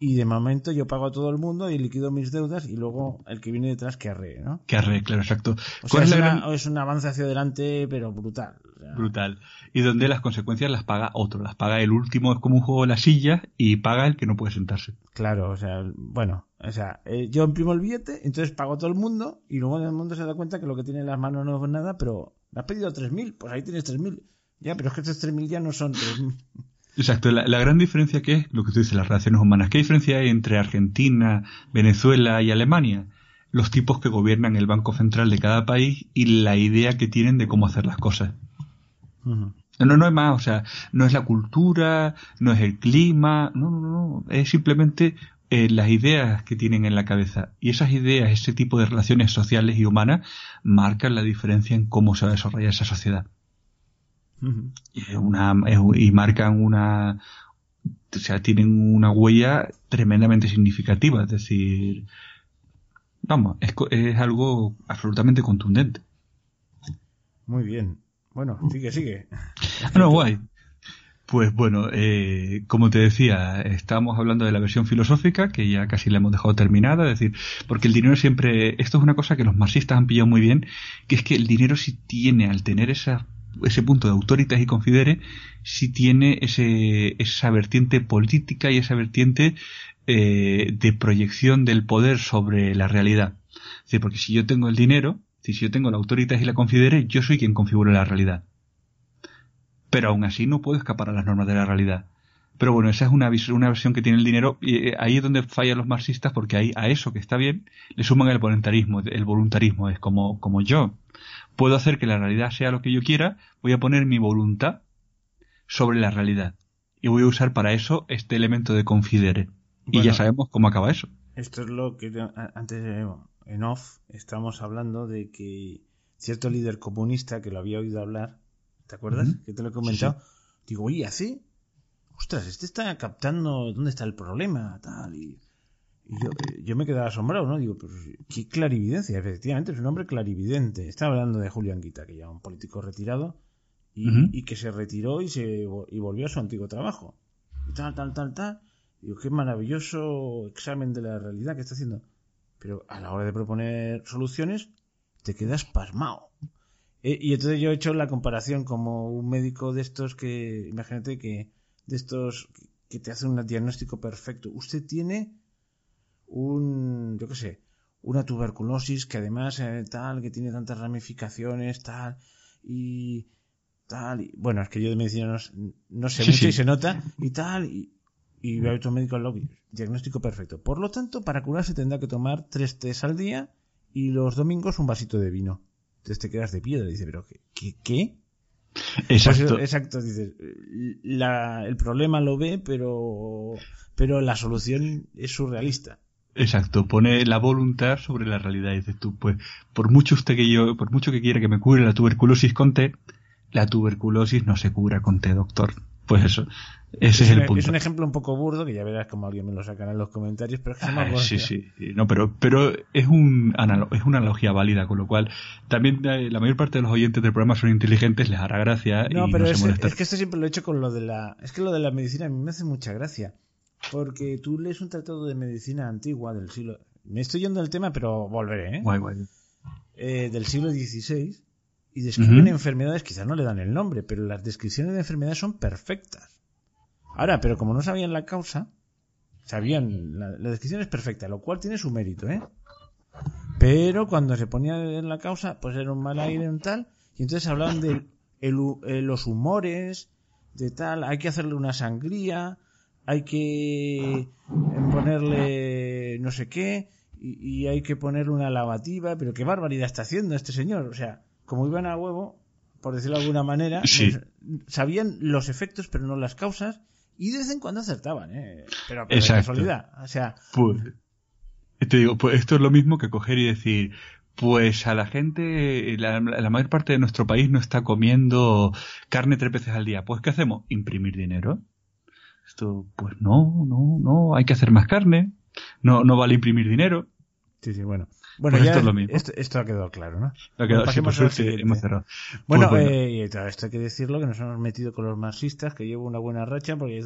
y de momento yo pago a todo el mundo y liquido mis deudas y luego el que viene detrás que arre, ¿no? Que arre, claro, exacto. es, un avance hacia adelante, pero brutal. Brutal. Y donde las consecuencias las paga otro, las paga el último, es como un juego de la silla y paga el que no puede sentarse. Claro, o sea, bueno, o sea, eh, yo imprimo el billete, entonces pago a todo el mundo y luego el mundo se da cuenta que lo que tiene en las manos no es nada, pero me has pedido 3.000, pues ahí tienes 3.000. Ya, pero es que estos 3.000 ya no son 3.000. Exacto, la, gran diferencia que es lo que tú dices, las relaciones humanas. ¿Qué diferencia hay entre Argentina, Venezuela y Alemania? Los tipos que gobiernan el Banco Central de cada país y la idea que tienen de cómo hacer las cosas. No, no es más, o sea, no es la cultura, no es el clima, no, no, no, es simplemente eh, las ideas que tienen en la cabeza. Y esas ideas, ese tipo de relaciones sociales y humanas, marcan la diferencia en cómo se va a desarrollar esa sociedad una, y marcan una, o sea, tienen una huella tremendamente significativa, es decir, vamos, es, es algo absolutamente contundente. Muy bien. Bueno, sigue, sigue. bueno, guay. Pues bueno, eh, como te decía, estamos hablando de la versión filosófica, que ya casi la hemos dejado terminada, es decir, porque el dinero siempre, esto es una cosa que los marxistas han pillado muy bien, que es que el dinero sí tiene, al tener esa ese punto de autoritas y confidere si tiene ese, esa vertiente política y esa vertiente eh, de proyección del poder sobre la realidad. Es porque si yo tengo el dinero, si yo tengo la autoritas y la confidere, yo soy quien configura la realidad. Pero aún así no puedo escapar a las normas de la realidad. Pero bueno, esa es una, una versión que tiene el dinero y eh, ahí es donde fallan los marxistas porque ahí a eso que está bien le suman el voluntarismo. El voluntarismo es como, como yo puedo hacer que la realidad sea lo que yo quiera, voy a poner mi voluntad sobre la realidad. Y voy a usar para eso este elemento de confidere. y ya sabemos cómo acaba eso. Esto es lo que antes en off estamos hablando de que cierto líder comunista que lo había oído hablar, ¿te acuerdas? Que te lo he comentado. Digo, oye, así, ostras, este está captando dónde está el problema, tal, y y yo, yo me quedaba asombrado, ¿no? Digo, pues qué clarividencia, efectivamente, es un hombre clarividente. Estaba hablando de Julián Quita, que ya un político retirado, y, que se retiró y, se, y volvió a su antiguo trabajo. Y tal, tal, tal, tal. Digo, qué maravilloso examen de la realidad que está haciendo. Pero a la hora de proponer soluciones, te quedas pasmado. E, y entonces yo he hecho la comparación como un médico de estos que, imagínate que, de estos que te hacen un diagnóstico perfecto. Usted tiene un, yo qué sé, una tuberculosis que además eh, tal, que tiene tantas ramificaciones, tal, y tal, y, bueno, es que yo de medicina no, sé mucho y se nota, y tal, y, y a otro médico lobby, diagnóstico perfecto. Por lo tanto, para curarse tendrá que tomar tres tés al día y los domingos un vasito de vino. Te quedas de piedra y dices, pero ¿qué? ¿Qué? Exacto. Pues, exacto, dices, la, el problema lo ve, pero, pero la solución es surrealista. Exacto, pone la voluntad sobre la realidad. Dices tú, pues, por mucho usted que yo, por mucho que quiera que me cure la tuberculosis con té, la tuberculosis no se cura con té, doctor. Pues eso, ese es, el punto. Es un ejemplo un poco burdo, que ya verás como alguien me lo sacará en los comentarios, pero es que ah, Sí, sí, no, pero, pero es, un es una analogía válida, con lo cual también eh, la mayor parte de los oyentes del programa son inteligentes, les hará gracia. No, y pero no es, se es que esto siempre lo he hecho con lo de la. Es que lo de la medicina a mí me hace mucha gracia. Porque tú lees un tratado de medicina antigua del siglo. Me estoy yendo del tema, pero volveré, ¿eh? Guay, guay. Eh, del siglo XVI y describen enfermedades, quizás no le dan el nombre, pero las descripciones de enfermedades son perfectas. Ahora, pero como no sabían la causa, sabían, la, descripción es perfecta, lo cual tiene su mérito, ¿eh? Pero cuando se ponía en la causa, pues era un mal aire, un tal, y entonces hablaban de el, eh, los humores, de tal, hay que hacerle una sangría, hay que ponerle no sé qué, y, hay que ponerle una lavativa, pero qué barbaridad está haciendo este señor. O sea, como iban a huevo, por decirlo de alguna manera, pues, sabían los efectos, pero no las causas, y de vez en cuando acertaban, ¿eh? Pero, pero de casualidad. O sea. Pues, te digo, pues esto es lo mismo que coger y decir, pues a la gente, la, mayor parte de nuestro país no está comiendo carne tres veces al día. Pues ¿qué hacemos? Imprimir dinero. Esto, pues no, no, no, hay que hacer más carne. No, no vale imprimir dinero. Sí, sí, bueno. Bueno, pues esto, es lo mismo. Esto, ha quedado claro, ¿no? Ha quedado, sí, hemos cerrado. Bueno, pues Eh, esto hay que decirlo, que nos hemos metido con los marxistas, que llevo una buena racha, porque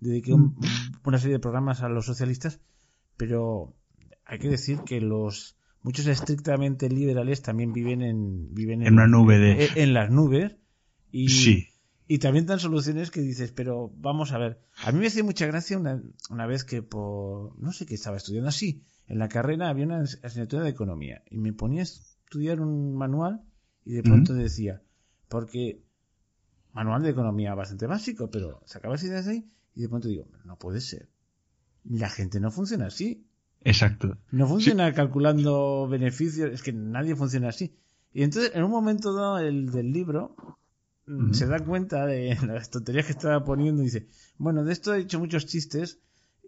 dediqué mm. una serie de programas a los socialistas, pero hay que decir que los muchos estrictamente liberales también viven en viven en, una nube de en, las nubes y sí. y también dan soluciones que dices pero vamos a ver a mí me hacía mucha gracia una, una vez que por no sé qué estaba estudiando así en la carrera había una asignatura de economía y me ponía a estudiar un manual y de pronto decía porque manual de economía bastante básico pero sacabas ideas ahí y de pronto digo no puede ser. La gente no funciona así. Exacto. No funciona calculando beneficios, es que nadie funciona así. Y entonces, en un momento dado el, del libro, mm, se da cuenta de las tonterías que estaba poniendo y dice, bueno, de esto he hecho muchos chistes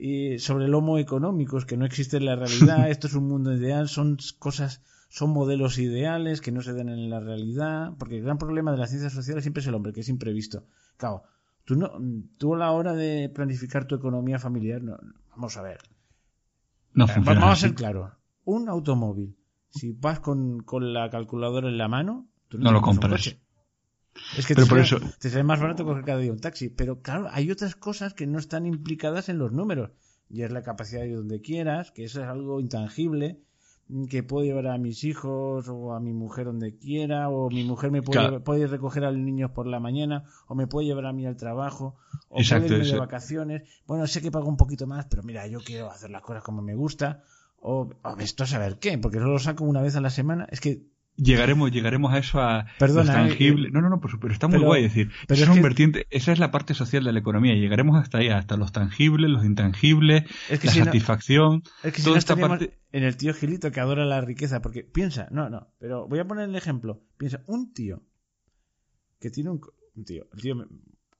y sobre el homo económicos, que no existe en la realidad, esto es un mundo ideal, son cosas, son modelos ideales que no se dan en la realidad, porque el gran problema de las ciencias sociales siempre es el hombre, que es imprevisto. Claro, tú, no, tú a la hora de planificar tu economía familiar, no, vamos a ver, no eh, Vamos a ser claros. Un automóvil, si vas con, la calculadora en la mano, tú no, lo compras. Es que te, por eso... te sale más barato coger cada día un taxi. Pero claro, hay otras cosas que no están implicadas en los números. Y es la capacidad de ir donde quieras, que eso es algo intangible, que puedo llevar a mis hijos o a mi mujer donde quiera, o mi mujer me puede, puede recoger a los niños por la mañana, o me puede llevar a mí al trabajo, o puede irme de vacaciones. Bueno, sé que pago un poquito más, pero mira, yo quiero hacer las cosas como me gusta, o, o esto a saber qué, porque solo lo saco una vez a la semana. Es que llegaremos llegaremos a eso a Perdona, tangible. Eh, no, no, no, pero está muy guay decir. Pero es, un vertiente, esa es la parte social de la economía. Llegaremos hasta ahí, hasta los tangibles, los intangibles, la satisfacción. es que toda esta parte... en el tío Gilito que adora la riqueza, porque piensa, no, no, pero voy a poner el ejemplo. Piensa, un tío que tiene un, un tío, el tío,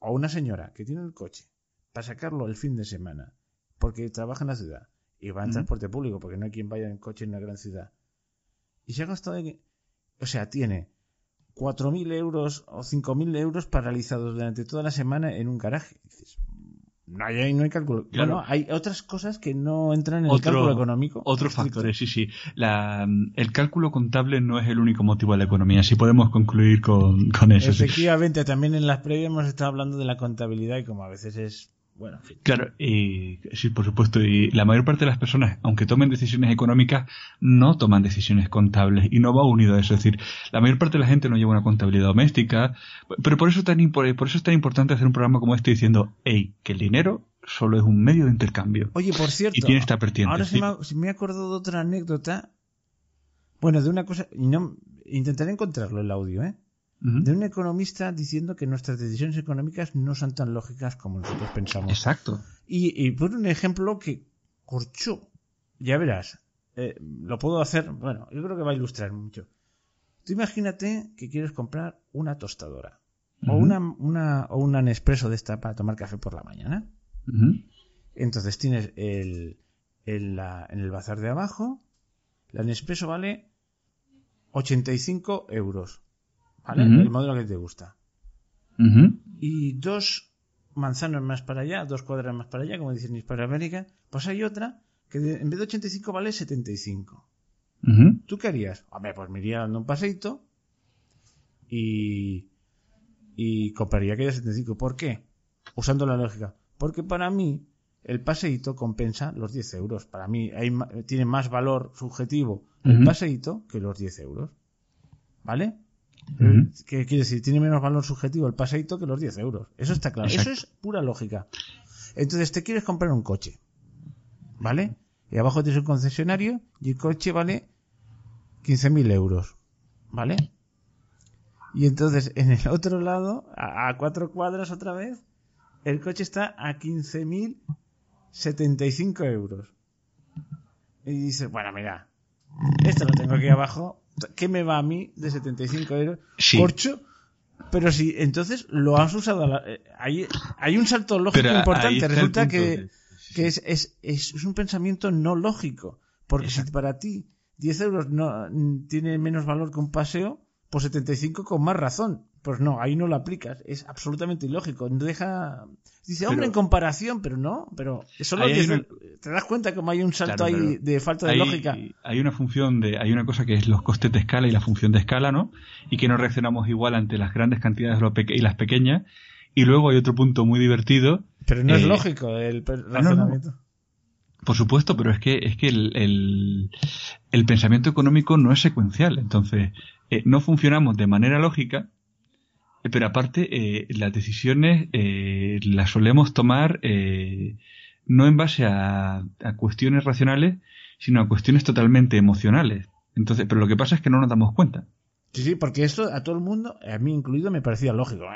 o una señora que tiene un coche para sacarlo el fin de semana, porque trabaja en la ciudad y va en transporte público, porque no hay quien vaya en coche en una gran ciudad. Y se ha gastado o sea, tiene 4.000 euros o 5.000 euros paralizados durante toda la semana en un garaje. no hay, no hay cálculo. Bueno, hay otras cosas que no entran en el cálculo económico. Otros factores, sí, sí. La, el cálculo contable no es el único motivo de la economía. Si podemos concluir con, con eso. Efectivamente, también en las previas hemos estado hablando de la contabilidad y como a veces es bueno, Claro, y sí, por supuesto. Y la mayor parte de las personas, aunque tomen decisiones económicas, no toman decisiones contables y no va unido a eso. Es decir, la mayor parte de la gente no lleva una contabilidad doméstica. Pero por eso, tan, por eso es tan importante hacer un programa como este diciendo, hey, que el dinero solo es un medio de intercambio. Oye, por cierto. Y tiene esta vertiente. Ahora se, me ha, me he acordado de otra anécdota. Bueno, de una cosa. Y no, intentaré encontrarlo el audio, ¿eh? De un economista diciendo que nuestras decisiones económicas no son tan lógicas como nosotros pensamos. Exacto. Y, por un ejemplo que corchó. Ya verás, eh, lo puedo hacer, bueno, yo creo que va a ilustrar mucho. Tú imagínate que quieres comprar una tostadora o una, una o un Nespresso de esta para tomar café por la mañana. Entonces tienes el, el en el bazar de abajo, la Nespresso vale 85 euros. ¿Vale? El modelo que te gusta. Y dos manzanas más para allá, dos cuadras más para allá, como dicen en América pues hay otra que en vez de 85 vale 75. ¿Tú qué harías? Hombre, pues me iría dando un paseito y, y compraría aquella 75. ¿Por qué? Usando la lógica. Porque para mí el paseíto compensa los 10 euros. Para mí hay, tiene más valor subjetivo el paseíto que los 10 euros. ¿Vale? ¿Qué quiere decir? Tiene menos valor subjetivo el paseito que los 10 euros. Eso está claro. Eso es pura lógica. Entonces te quieres comprar un coche. ¿Vale? Y abajo tienes un concesionario y el coche vale 15.000 euros. ¿Vale? Y entonces, en el otro lado, a, cuatro cuadras otra vez, el coche está a 15.075 euros. Y dices, bueno, mira, esto lo tengo aquí abajo. ¿Qué me va a mí de 75 euros? Corcho. Pero si entonces lo has usado. Eh, hay, hay un salto lógico importante. Resulta que, que es, es, es, un pensamiento no lógico. Porque si para ti 10 euros no tiene menos valor que un paseo, pues 75 con más razón. Pues no, ahí no lo aplicas. Es absolutamente ilógico. Deja. Dice, hombre, en comparación, pero no. Pero eso lo te das cuenta como hay un salto ahí de falta de lógica. Hay una función de. Hay una cosa que es los costes de escala y la función de escala, ¿no? Y que no reaccionamos igual ante las grandes cantidades y las pequeñas. Y luego hay otro punto muy divertido. Pero no es eh, lógico el ah, razonamiento. Por supuesto, pero es que, es que el, el, pensamiento económico no es secuencial. Entonces, eh, no funcionamos de manera lógica, pero aparte, eh, las decisiones las solemos tomar no en base a, a, cuestiones racionales, sino a cuestiones totalmente emocionales. Entonces, pero lo que pasa es que no nos damos cuenta. Sí, sí, porque esto a todo el mundo, a mí incluido, me parecía lógico.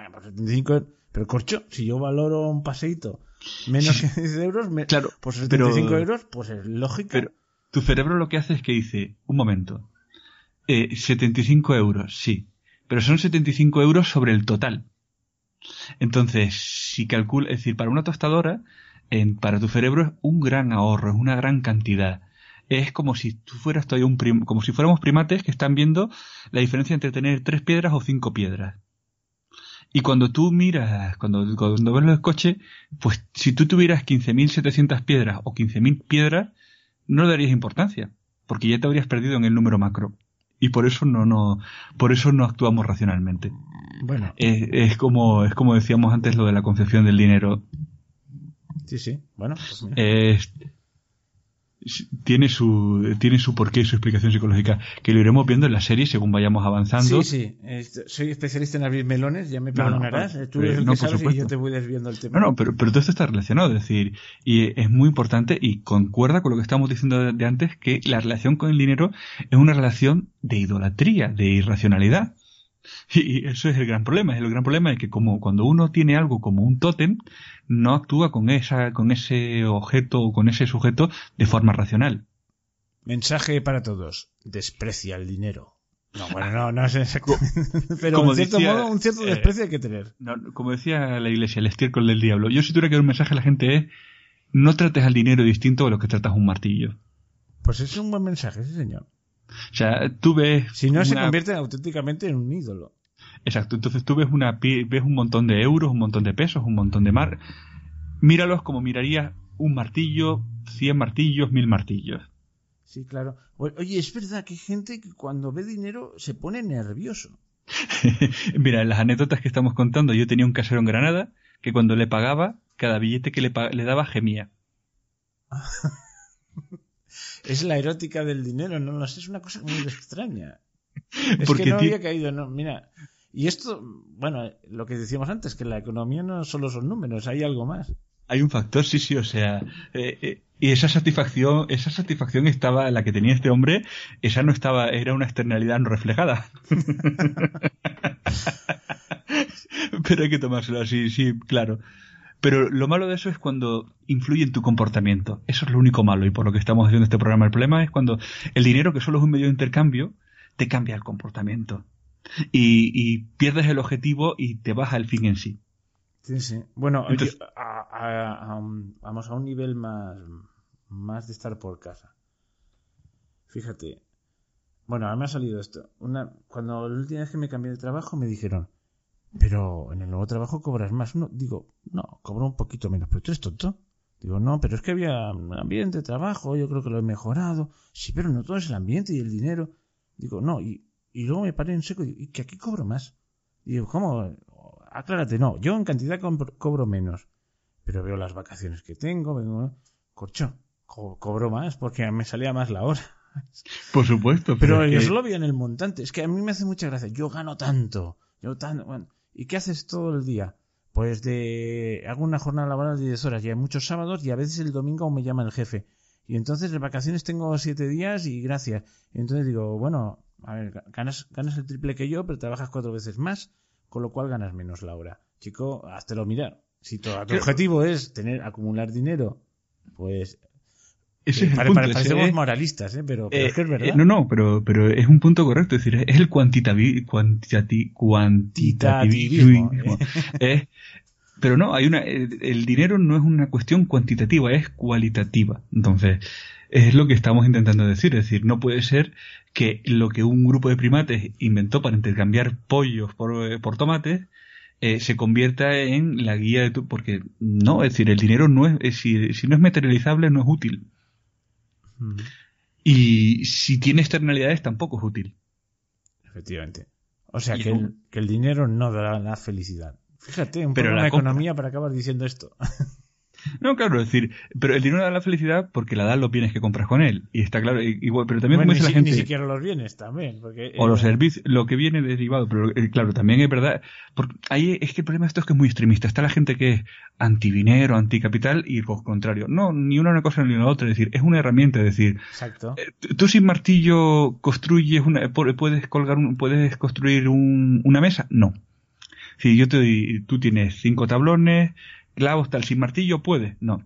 pero corcho, si yo valoro un paseíto menos que 10 euros, me, claro, pues 75 euros, pues es lógico. Pero tu cerebro lo que hace es que dice, un momento, eh, 75 euros, sí, pero son 75 euros sobre el total. Entonces, si calcula, es decir, para una tostadora, en, para tu cerebro es un gran ahorro, es una gran cantidad. Es como si tú fueras todavía un como si fuéramos primates que están viendo la diferencia entre tener tres piedras o cinco piedras. Y cuando tú miras, cuando, cuando ves los coches, pues si tú tuvieras 15.700 piedras o 15.000 piedras, no le darías importancia, porque ya te habrías perdido en el número macro. Y por eso no, no, por eso no actuamos racionalmente. Bueno. Es, es como, es como decíamos antes lo de la concepción del dinero. Sí, sí. Bueno. Pues tiene su tiene su porqué y su explicación psicológica que lo iremos viendo en la serie según vayamos avanzando. Sí sí. Soy especialista en abrir melones ya me perdonarás. no, tú eres el que sabes y yo te voy desviando el tema. No no pero, pero todo esto está relacionado es decir y es muy importante y concuerda con lo que estamos diciendo de antes que la relación con el dinero es una relación de idolatría de irracionalidad y eso es el gran problema. El gran problema es que como cuando uno tiene algo como un tótem, no actúa con esa, con ese objeto o con ese sujeto de forma racional. Mensaje para todos. Desprecia el dinero. No, bueno, no, no es exacto. Pero como en cierto modo, un cierto eh, desprecio hay que tener. como decía la iglesia, el estiércol del diablo. Yo si tuviera que dar un mensaje a la gente es no trates al dinero distinto a lo que tratas un martillo. Pues es un buen mensaje, sí señor. O sea, tú ves... Si no, se convierte auténticamente en un ídolo. Exacto, entonces tú ves, una, ves un montón de euros, un montón de pesos, un montón de mar. Míralos como mirarías un martillo, cien martillos, mil martillos. Sí, claro. Oye, es verdad que hay gente que cuando ve dinero se pone nervioso. Mira, en las anécdotas que estamos contando, yo tenía un casero en Granada que cuando le pagaba, cada billete que le, le daba gemía. es la erótica del dinero, no lo sé, es una cosa muy extraña. Es que no había caído, no, mira. Y esto, bueno, lo que decíamos antes, que la economía no solo son números, hay algo más. Hay un factor, sí, sí, o sea, eh, eh, y esa satisfacción, esa satisfacción estaba, la que tenía este hombre, esa no estaba, era una externalidad no reflejada. Pero hay que tomárselo así, sí, claro. Pero lo malo de eso es cuando influye en tu comportamiento. Eso es lo único malo y por lo que estamos haciendo este programa. El problema es cuando el dinero, que solo es un medio de intercambio, te cambia el comportamiento. Y, pierdes el objetivo y te baja el fin en sí. Sí, sí. Bueno, vamos a un nivel más, más de estar por casa. Fíjate. Bueno, ahora me ha salido esto. Una, cuando la última vez que me cambié de trabajo me dijeron, pero en el nuevo trabajo cobras más. No, digo, no, cobro un poquito menos, pero tú eres tonto. Digo, no, pero es que había un ambiente de trabajo, yo creo que lo he mejorado. Sí, pero no todo es el ambiente y el dinero. Digo, no, y, y luego me paré en seco y, y que aquí cobro más. Digo, ¿cómo? Aclárate, no, yo en cantidad cobro menos. Pero veo las vacaciones que tengo, vengo, corcho, cobro más porque me salía más la hora. Por supuesto. Pero, yo solo vi en el montante. Es que a mí me hace mucha gracia. Yo gano tanto. Yo tanto. Bueno, ¿Y qué haces todo el día? Pues de hago una jornada laboral de 10 horas y hay muchos sábados y a veces el domingo me llama el jefe. Y entonces en vacaciones tengo siete días y gracias. Y entonces digo, bueno, a ver, ganas, ganas el triple que yo, pero trabajas cuatro veces más, con lo cual ganas menos la hora. Chico, lo mirar. Si tu, tu objetivo es tener, acumular dinero, pues ese es el punto, parecemos moralistas, ¿eh? pero, eh, es que es verdad. no, no, pero, pero es un punto correcto. Es decir, es el cuantitativismo. cuantitativismo. ¿eh? pero no, hay una, el, dinero no es una cuestión cuantitativa, es cualitativa. Entonces, es lo que estamos intentando decir. Es decir, no puede ser que lo que un grupo de primates inventó para intercambiar pollos por, por tomates se convierta en la guía de tu. Porque no, es decir, el dinero no es. si, si no es materializable, no es útil. Y si tiene externalidades tampoco es útil. Efectivamente. O sea, que el, que el, dinero no dará la felicidad. Fíjate, un Pero poco la economía para acabar diciendo esto. No, claro, es decir, pero el dinero da la felicidad porque la dan los bienes que compras con él. Y está claro, igual, pero también como dice la gente. Ni siquiera los bienes también. Porque, o los eh, servicios, lo que viene derivado. Pero eh, claro, también es verdad. Porque ahí es que el problema de esto es que es muy extremista. Está la gente que es anti-dinero, anti-capital y lo contrario. No, ni una, una cosa ni la otra. Es decir, es una herramienta. Es decir, Exacto. Eh, tú sin martillo construyes una, puedes colgar un, puedes construir un, una mesa. No. Si yo te tú tienes cinco tablones, clavos tal, sin martillo puedes. No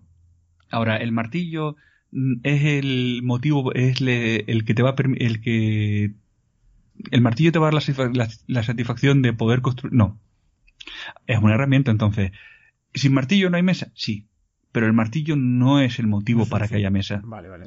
Ahora, el martillo mm, es el motivo, es el que te va a el que el martillo te va a dar la, satisfacción de poder construir. No. Es una herramienta, entonces. ¿Sin martillo no hay mesa? Sí. Pero el martillo no es el motivo para que haya mesa. Vale, vale.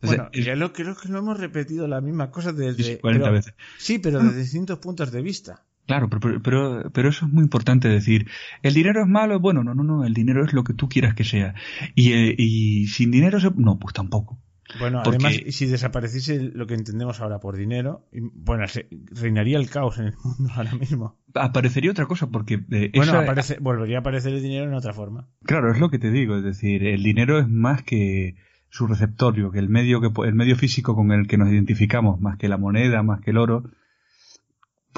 bueno, ya lo, creo que no hemos repetido la misma cosa desde. 40 veces. Sí, pero desde distintos puntos de vista. Claro, pero, pero, pero, eso es muy importante decir. ¿El dinero es malo? Bueno, no, no, no, el dinero es lo que tú quieras que sea. Y, eh, y sin dinero, no, pues tampoco. Bueno, además, si desapareciese lo que entendemos ahora por dinero, bueno, reinaría el caos en el mundo ahora mismo. Aparecería otra cosa, porque... Eh, bueno, volvería a aparecer el dinero en otra forma. Claro, es lo que te digo, es decir, el dinero es más que su receptorio, que el medio, que el medio físico con el que nos identificamos, más que la moneda, más que el oro,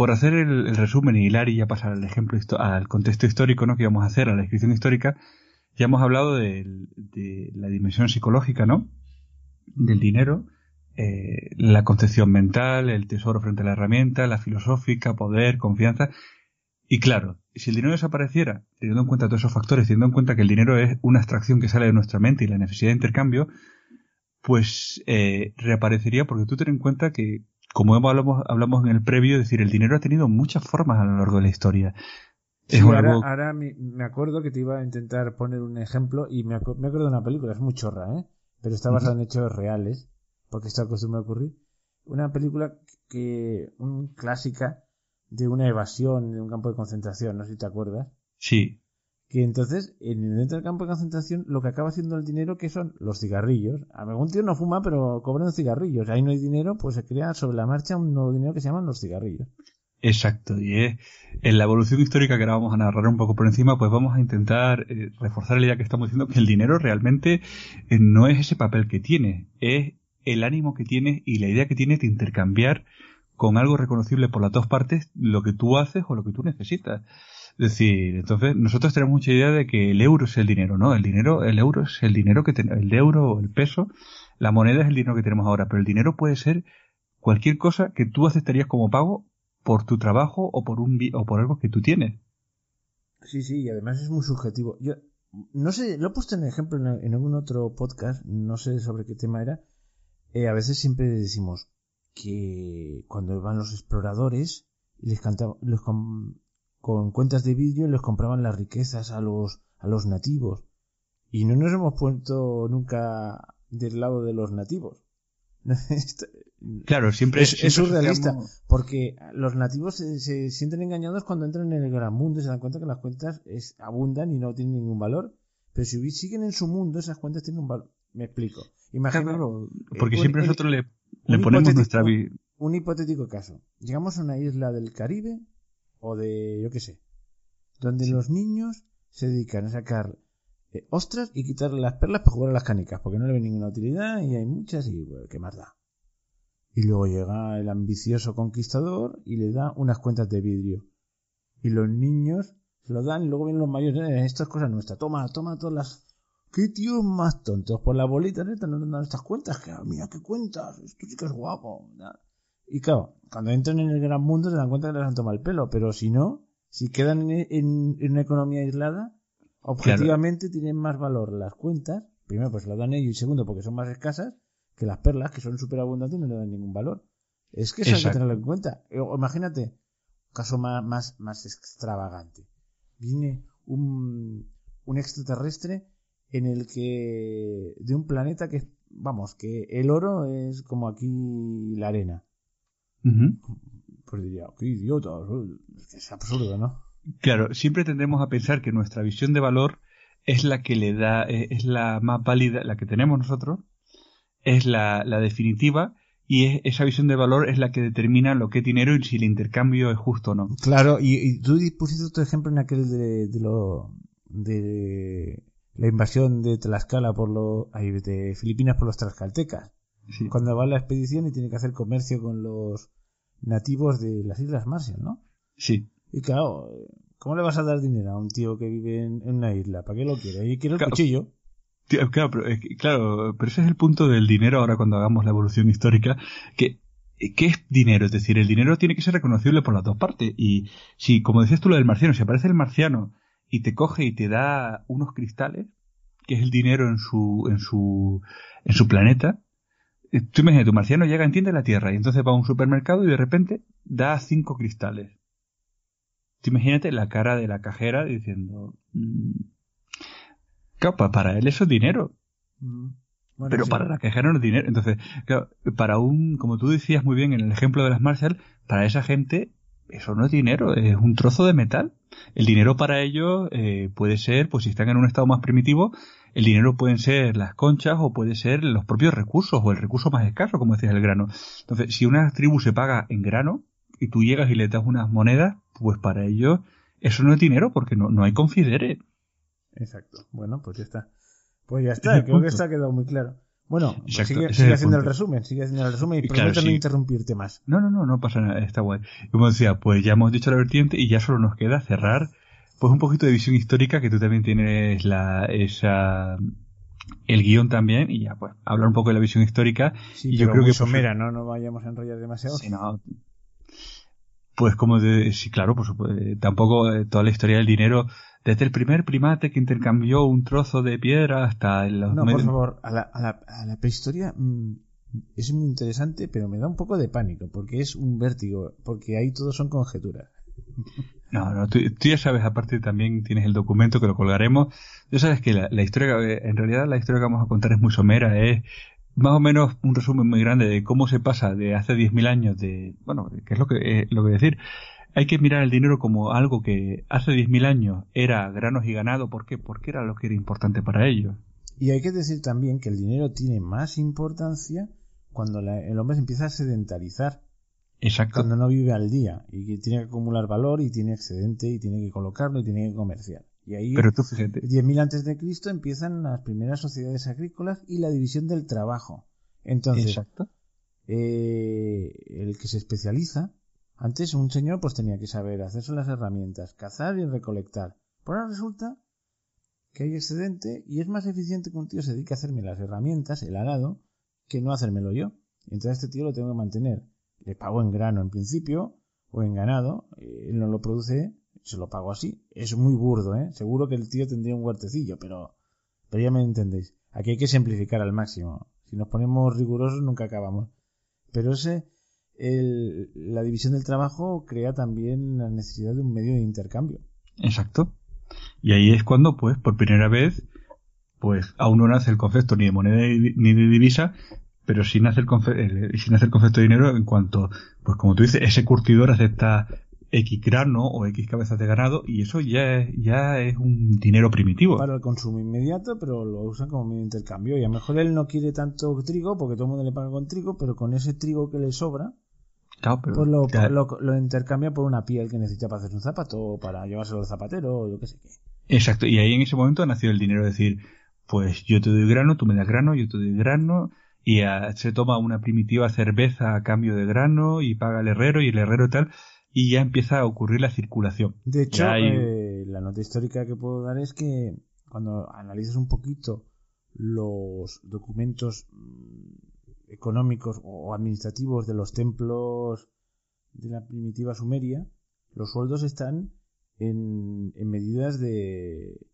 por hacer el, resumen y hilar y ya pasar al ejemplo al contexto histórico ¿no? que vamos a hacer, a la descripción histórica, ya hemos hablado de, la dimensión psicológica, ¿no? Del dinero, eh, la concepción mental, el tesoro frente a la herramienta, la filosófica, poder, confianza. Y claro, si el dinero desapareciera, teniendo en cuenta todos esos factores, teniendo en cuenta que el dinero es una abstracción que sale de nuestra mente y la necesidad de intercambio, pues eh, reaparecería porque tú ten en cuenta que como hablamos, hablamos en el previo, es decir, el dinero ha tenido muchas formas a lo largo de la historia. ahora, me, acuerdo que te iba a intentar poner un ejemplo y me, acuerdo de una película, es muy chorra, ¿eh? pero está basada en hechos reales, porque está acostumbrado a ocurrir. Una película que, un clásica de una evasión de un campo de concentración, no sé si te acuerdas. Sí que entonces en dentro del campo de concentración lo que acaba haciendo el dinero que son los cigarrillos. Algún tío no fuma pero cobran cigarrillos. Ahí no hay dinero, pues se crea sobre la marcha un nuevo dinero que se llaman los cigarrillos. Exacto, y es en la evolución histórica que ahora vamos a narrar un poco por encima, pues vamos a intentar eh, reforzar la idea que estamos diciendo que el dinero realmente eh, no es ese papel que tiene, es el ánimo que tiene y la idea que tiene de intercambiar con algo reconocible por las dos partes lo que tú haces o lo que tú necesitas. Es decir, entonces nosotros tenemos mucha idea de que el euro es el dinero, ¿no? El dinero, el euro es el dinero que tenemos, el euro, el peso, la moneda es el dinero que tenemos ahora, pero el dinero puede ser cualquier cosa que tú aceptarías como pago por tu trabajo o por un o por algo que tú tienes. Sí, sí, y además es muy subjetivo. Yo no sé, lo he puesto en ejemplo en, algún otro podcast, no sé sobre qué tema era. Eh, a veces siempre decimos que cuando van los exploradores y les cantamos, les, con cuentas de vidrio les compraban las riquezas a los, a los nativos. Y no nos hemos puesto nunca del lado de los nativos. claro, siempre es, surrealista, porque los nativos se, sienten engañados cuando entran en el gran mundo y se dan cuenta que las cuentas es, abundan y no tienen ningún valor. Pero si siguen en su mundo, esas cuentas tienen un valor. Me explico. Imagina, porque siempre nosotros le, le ponemos nuestra vida. Un hipotético caso. Llegamos a una isla del Caribe o de, yo qué sé, donde los niños se dedican a sacar eh, ostras y quitarle las perlas para jugar a las canicas, porque no le ven ninguna utilidad y hay muchas y, bueno, ¿qué más da? Y luego llega el ambicioso conquistador y le da unas cuentas de vidrio. Y los niños se lo dan y luego vienen los mayores, eh, esto es cosa nuestra, toma, toma todas las, ¿Qué tíos más tontos? Por la bolita neta no dan estas cuentas. Que, mira qué cuentas, esto sí que es guapo. Y claro, cuando entran en el gran mundo se dan cuenta que les han tomado el pelo. Pero si no, si quedan en, una economía aislada, objetivamente tienen más valor las cuentas. Primero, pues las dan ellos. Y segundo, porque son más escasas que las perlas, que son súper abundantes y no le dan ningún valor. Es que eso hay que tenerlo en cuenta. imagínate, un caso más, más, más extravagante. Viene un, un extraterrestre en el que de un planeta que vamos que el oro es como aquí la arena pues diría qué idiota es absurdo no claro siempre tendremos a pensar que nuestra visión de valor es la que le da eh, es la más válida la que tenemos nosotros es la, la definitiva y es, esa visión de valor es la que determina lo que es dinero y si el intercambio es justo o no. Claro, y, tú pusiste otro ejemplo en aquel de, de lo de la invasión de Tlaxcala por los de Filipinas por los tlaxcaltecas. Cuando va a la expedición y tiene que hacer comercio con los nativos de las Islas Marshall, ¿no? Sí. Y claro, ¿cómo le vas a dar dinero a un tío que vive en, una isla? ¿Para qué lo quiere? Y quiere el cuchillo. claro, pero, claro, pero ese es el punto del dinero ahora cuando hagamos la evolución histórica, que ¿qué es dinero? Es decir, el dinero tiene que ser reconocible por las dos partes. Y si, como decías tú lo del marciano, si aparece el marciano y te coge y te da unos cristales, que es el dinero en su, en su, en su planeta. Eh, tú imagínate, tu marciano llega, entiende la Tierra, y entonces va a un supermercado y de repente da cinco cristales. Tú imagínate la cara de la cajera diciendo, mm, para él eso es dinero. Mm. pero para la cajera no es dinero. Entonces, para un, como tú decías muy bien en el ejemplo de las Marshall, para esa gente eso no es dinero, es un trozo de metal. El dinero para ellos eh, puede ser, pues si están en un estado más primitivo, el dinero pueden ser las conchas o puede ser los propios recursos o el recurso más escaso, como decías, el grano. Entonces, si una tribu se paga en grano y tú llegas y le das unas monedas, pues para ellos eso no es dinero porque no, no hay confidere. Exacto. Bueno, pues ya está. Pues ya está, creo que está quedado muy claro. Bueno, pues sigue, haciendo el, resumen, sigue haciendo el resumen y prometo no interrumpirte más. No, no, no, no pasa nada, está guay. Como decía, pues ya hemos dicho la vertiente y ya solo nos queda cerrar pues un poquito de visión histórica que tú también tienes la esa el guion también y ya pues hablar un poco de la visión histórica sí, y yo creo que pues, somera, no no vayamos a enrollar demasiado. No. Pues como de, sí, claro, pues, tampoco eh, toda la historia del dinero desde el primer primate que intercambió un trozo de piedra hasta el... No, por favor, a la, a la, a la prehistoria mm, es muy interesante, pero me da un poco de pánico, porque es un vértigo, porque ahí todo son conjeturas. No, no, tú, ya sabes, aparte también tienes el documento que lo colgaremos. Ya sabes que la, la historia, en realidad la historia que vamos a contar es muy somera, es más o menos un resumen muy grande de cómo se pasa de hace 10.000 años de, bueno, qué es lo que, eh, lo que decir, hay que mirar el dinero como algo que hace 10.000 años era granos y ganado. ¿Por qué? Porque era lo que era importante para ellos. Y hay que decir también que el dinero tiene más importancia cuando el hombre se empieza a sedentarizar. Exacto. Cuando no vive al día y que tiene que acumular valor y tiene excedente y tiene que colocarlo y tiene que comerciar. Y ahí, Pero tú fíjate. 10.000 antes de Cristo empiezan las primeras sociedades agrícolas y la división del trabajo. Entonces, Exacto. Eh, el que se especializa antes un señor pues tenía que saber hacerse las herramientas, cazar y recolectar. Por ahora resulta que hay excedente y es más eficiente que un tío se dedique a hacerme las herramientas, el arado, que no hacérmelo yo. Entonces este tío lo tengo que mantener. Le pago en grano en principio o en ganado, él no lo produce, se lo pago así. Es muy burdo, ¿eh? Seguro que el tío tendría un huertecillo, pero, pero ya me entendéis. Aquí hay que simplificar al máximo. Si nos ponemos rigurosos nunca acabamos. Pero ese el, la división del trabajo crea también la necesidad de un medio de intercambio. Exacto. Y ahí es cuando, pues, por primera vez, pues aún no nace el concepto ni de moneda ni de divisa, pero sí nace el, sí nace el concepto de dinero en cuanto, pues como tú dices, ese curtidor acepta X grano o X cabezas de ganado y eso ya es, ya es un dinero primitivo. Para el consumo inmediato, pero lo usan como medio de intercambio. Y a lo mejor él no quiere tanto trigo porque todo el mundo le paga con trigo, pero con ese trigo que le sobra, pues lo, lo, intercambia por una piel que necesita para hacer un zapato o para llevárselo al zapatero o yo qué sé qué. Exacto, y ahí en ese momento ha nacido el dinero, es decir, pues yo te doy grano, tú me das grano, yo te doy grano, y se toma una primitiva cerveza a cambio de grano y paga el herrero y el herrero tal, y ya empieza a ocurrir la circulación. De hecho, eh, la nota histórica que puedo dar es que cuando analizas un poquito los documentos mm, económicos o administrativos de los templos de la primitiva Sumeria, los sueldos están en, en medidas de,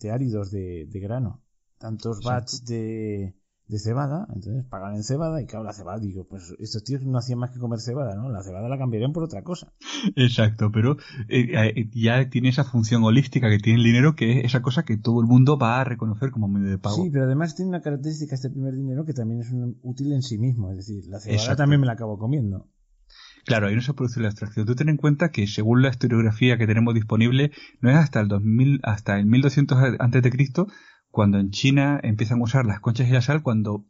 de áridos de, de grano. Tantos bats de, de cebada, entonces pagan en cebada y claro, la cebada, digo, pues estos tíos no hacían más que comer cebada, ¿no? La cebada la cambiarían por otra cosa. Exacto, pero eh, eh, ya tiene esa función holística que tiene el dinero, que es esa cosa que todo el mundo va a reconocer como medio de pago. Sí, pero además tiene una característica este primer dinero que también es útil en sí mismo, es decir, la cebada también me la acabo comiendo. Claro, ahí no se produce la abstracción. Tú ten en cuenta que según la historiografía que tenemos disponible, no es hasta el 2000, hasta el 1200 antes de Cristo cuando en China empiezan a usar las conchas y la sal, cuando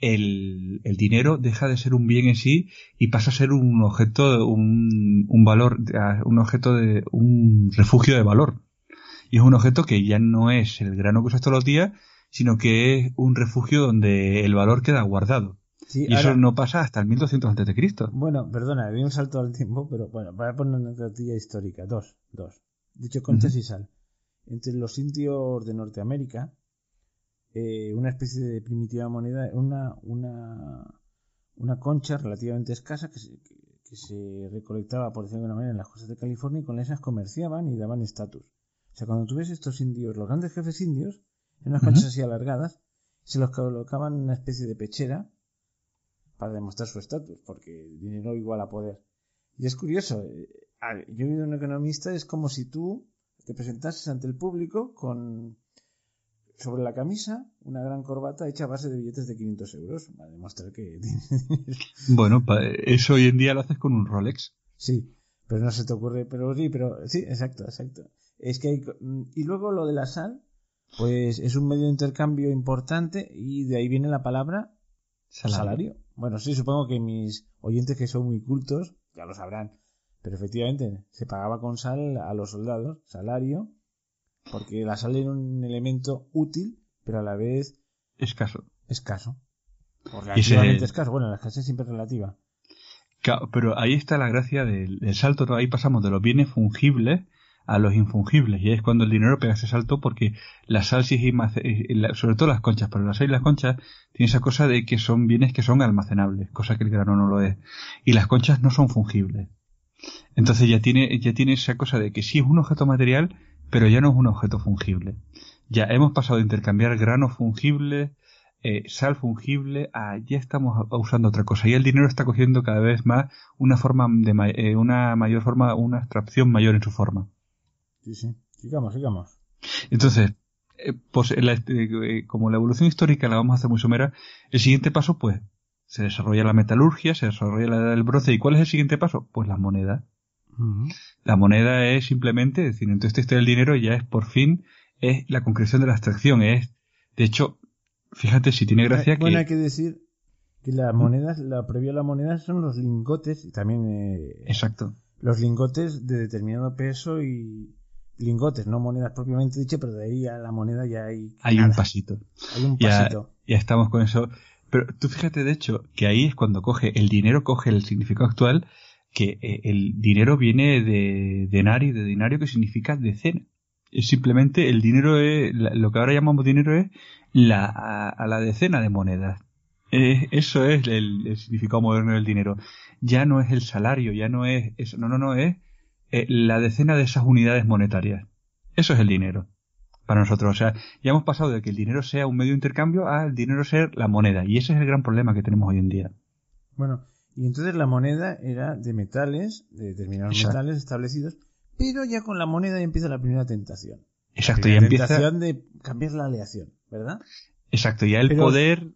el, el, dinero deja de ser un bien en sí y pasa a ser un objeto, un, un valor, un objeto de, un refugio de valor. Y es un objeto que ya no es el grano que usas todos los días, sino que es un refugio donde el valor queda guardado. y eso no pasa hasta el 1200 antes de Cristo. Bueno, perdona, había un salto al tiempo, pero bueno, voy a poner una notilla histórica. Dos, dos. Dicho conchas y sal. Entre los indios de Norteamérica, eh, una especie de primitiva moneda, una, una, una concha relativamente escasa que se, que, se recolectaba, por decirlo de alguna manera, en las costas de California y con esas comerciaban y daban estatus. O sea, cuando tú ves estos indios, los grandes jefes indios, en unas conchas así alargadas, se los colocaban en una especie de pechera para demostrar su estatus, porque dinero igual a poder. Y es curioso, eh, yo he oído un economista, es como si tú te presentases ante el público con sobre la camisa una gran corbata hecha a base de billetes de 500 euros. Para demostrar que bueno eso hoy en día lo haces con un Rolex. Sí pero no se te ocurre pero sí pero sí exacto exacto. Es que hay, y luego lo de la sal pues es un medio de intercambio importante y de ahí viene la palabra salario, bueno sí supongo que mis oyentes que son muy cultos ya lo sabrán pero efectivamente se pagaba con sal a los soldados salario porque la sal era un elemento útil, pero a la vez escaso. Escaso. O relativamente escaso. Bueno, la escasez siempre es relativa. pero ahí está la gracia del, salto. Ahí pasamos de los bienes fungibles a los infungibles. Y ahí es cuando el dinero pega ese salto porque la sal sí es sobre todo las conchas, pero la sal y las conchas tienen esa cosa de que son bienes que son almacenables, cosa que el grano no lo es. Y las conchas no son fungibles. Entonces ya tiene, ya tiene esa cosa de que sí es un objeto material, pero ya no es un objeto fungible. Ya hemos pasado de intercambiar grano fungible, eh, sal fungible, a ya estamos usando otra cosa. Y el dinero está cogiendo cada vez más una forma de eh, una mayor forma, una abstracción mayor en su forma. Sí, sí. Sigamos, sigamos. Entonces, eh, pues, como la evolución histórica la vamos a hacer muy somera, el siguiente paso, pues, se desarrolla la metalurgia, se desarrolla la edad del bronce. ¿Y cuál es el siguiente paso? Pues las monedas. La moneda es simplemente, es decir, entonces este del dinero ya es por fin, es la concreción de la abstracción, es, de hecho, fíjate si tiene gracia que... Bueno, hay que decir que las monedas, la previa a la moneda son los lingotes y también... Eh, Exacto. Los lingotes de determinado peso y lingotes, no monedas propiamente dichas, pero de ahí a la moneda ya hay... Hay un pasito. Hay un pasito. Ya, ya estamos con eso. Pero tú fíjate, de hecho, que ahí es cuando coge el dinero, coge el significado actual que eh, el dinero viene de denario, de dinario que significa decena. Es simplemente el dinero es, lo que ahora llamamos dinero es la, a, la decena de monedas. eso es el, significado moderno del dinero. Ya no es el salario, ya no es eso, no, no, no, es eh, la decena de esas unidades monetarias. Eso es el dinero para nosotros. O sea, ya hemos pasado de que el dinero sea un medio de intercambio a el dinero ser la moneda. Y ese es el gran problema que tenemos hoy en día. Bueno, y entonces la moneda era de metales, de determinados metales establecidos, pero ya con la moneda ya empieza la primera tentación. Exacto, ya empieza. La tentación de cambiar la aleación, ¿verdad? Exacto, ya el poder.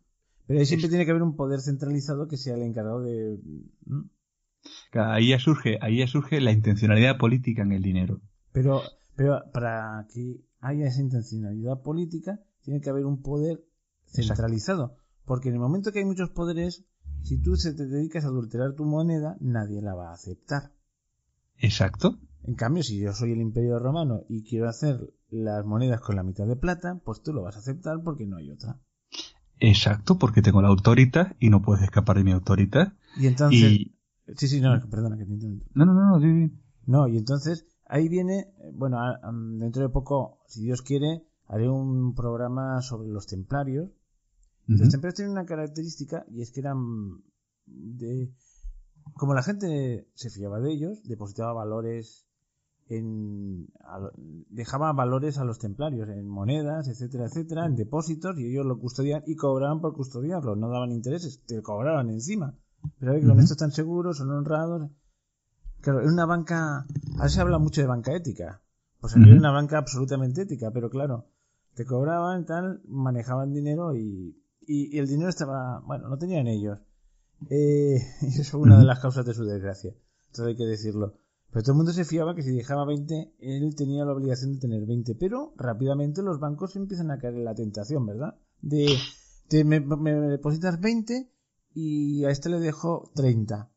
Pero ahí siempre tiene que haber un poder centralizado que sea el encargado de. Ahí ya surge, ahí ya surge la intencionalidad política en el dinero. Pero, pero para que haya esa intencionalidad política, tiene que haber un poder centralizado. Porque en el momento que hay muchos poderes, si tú se te dedicas a adulterar tu moneda, nadie la va a aceptar. Exacto. En cambio, si yo soy el imperio romano y quiero hacer las monedas con la mitad de plata, pues tú lo vas a aceptar porque no hay otra. Exacto, porque tengo la autoridad y no puedes escapar de mi autoridad. Y entonces... Sí, sí, no, perdona que te entiendo. No, no, no, No, y entonces ahí viene, bueno, dentro de poco, si Dios quiere, haré un programa sobre los templarios. Los templarios tienen una característica y es que eran de... Como la gente se fiaba de ellos, depositaba valores en... dejaba valores a los templarios en monedas, etcétera, etcétera, en depósitos y ellos lo custodiaban y cobraban por custodiarlo, no daban intereses, te cobraban encima. Pero con esto están seguros, son honrados. Claro, es una banca... Ahora se habla mucho de banca ética. Pues aquí una banca absolutamente ética, pero claro, te cobraban tal, manejaban dinero y, y, el dinero estaba, bueno, no tenían ellos. Eh, eso es una de las causas de su desgracia, todo hay que decirlo. Pero todo el mundo se fiaba que si dejaba 20, él tenía la obligación de tener 20. Pero rápidamente los bancos empiezan a caer en la tentación, ¿verdad? De, de me, depositas 20 y a este le dejo 30.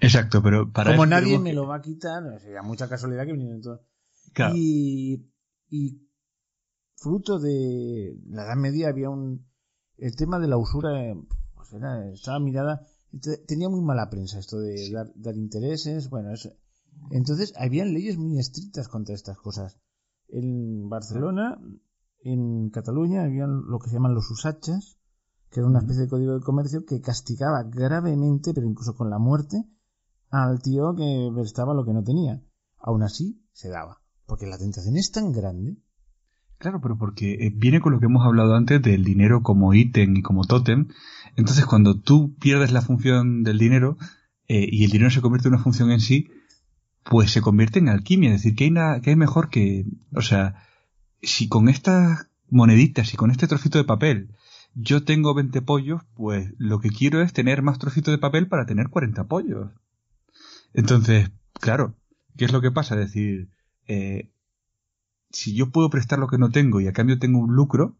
Exacto, pero para Como nadie me lo va a quitar, sería mucha casualidad que vinieron todos. Y, y fruto de la Edad Media había un... El tema de la usura pues era, estaba mirada... Tenía muy mala prensa esto de dar, intereses. Bueno. Entonces, habían leyes muy estrictas contra estas cosas. En Barcelona, en Cataluña, habían lo que se llaman los usachas, que era una especie de código de comercio que castigaba gravemente, pero incluso con la muerte, al tío que prestaba lo que no tenía. Aún así, se daba. Porque la tentación es tan grande Claro, pero porque eh, viene con lo que hemos hablado antes del dinero como ítem y como tótem. Entonces, cuando tú pierdes la función del dinero eh, y el dinero se convierte en una función en sí, pues se convierte en alquimia. Es decir, que hay, nada, que hay mejor que. O sea, si con estas moneditas y con este trocito de papel yo tengo 20 pollos, pues lo que quiero es tener más trocito de papel para tener 40 pollos. Entonces, claro, ¿qué es lo que pasa? Es decir, eh, si yo puedo prestar lo que no tengo y a cambio tengo un lucro,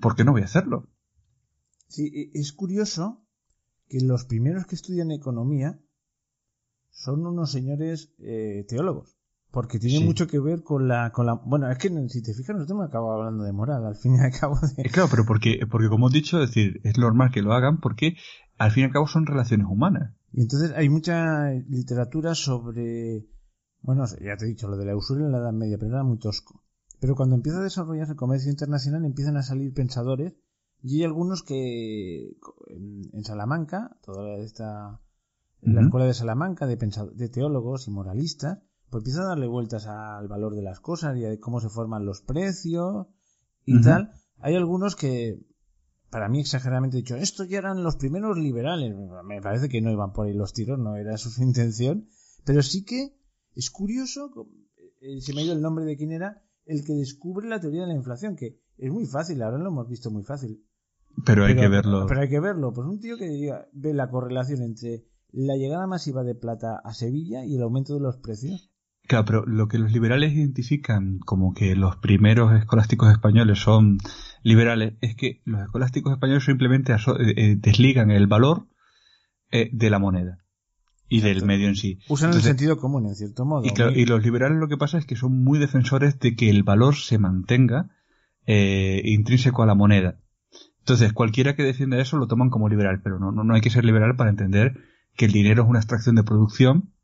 ¿por qué no voy a hacerlo? Sí, e, es curioso que los primeros que estudian economía son unos señores eh, teólogos. Porque tiene mucho que ver con la, con la... Bueno, es que si te fijas, no acabo hablando de moral, al fin y al cabo. De... Claro, pero porque, porque como he dicho, es decir, es normal que lo hagan porque al fin y al cabo son relaciones humanas. Y entonces hay mucha literatura sobre bueno, ya te he dicho, lo de la usura en la Edad Media, pero era muy tosco. Pero cuando empieza a desarrollarse el comercio internacional empiezan a salir pensadores y hay algunos que en, Salamanca, toda esta en la escuela de Salamanca de, de teólogos y moralistas, pues empiezan a darle vueltas al valor de las cosas y a cómo se forman los precios y tal. Hay algunos que, para mí exageradamente dicho, estos ya eran los primeros liberales. Me parece que no iban por ahí los tiros, no era su intención, pero sí que es curioso, eh, se me ha ido el nombre de quién era, el que descubre la teoría de la inflación, que es muy fácil, ahora lo hemos visto muy fácil. Pero hay que verlo. Pero hay que verlo. Pues un tío que ve la correlación entre la llegada masiva de plata a Sevilla y el aumento de los precios. Claro, pero lo que los liberales identifican como que los primeros escolásticos españoles son liberales es que los escolásticos españoles simplemente eh, eh, desligan el valor de la moneda y del medio en sí. Usan el sentido común, en cierto modo. Y, los liberales lo que pasa es que son muy defensores de que el valor se mantenga eh, intrínseco a la moneda. Entonces, cualquiera que defienda eso lo toman como liberal, pero no, no, hay que ser liberal para entender que el dinero es una extracción de producción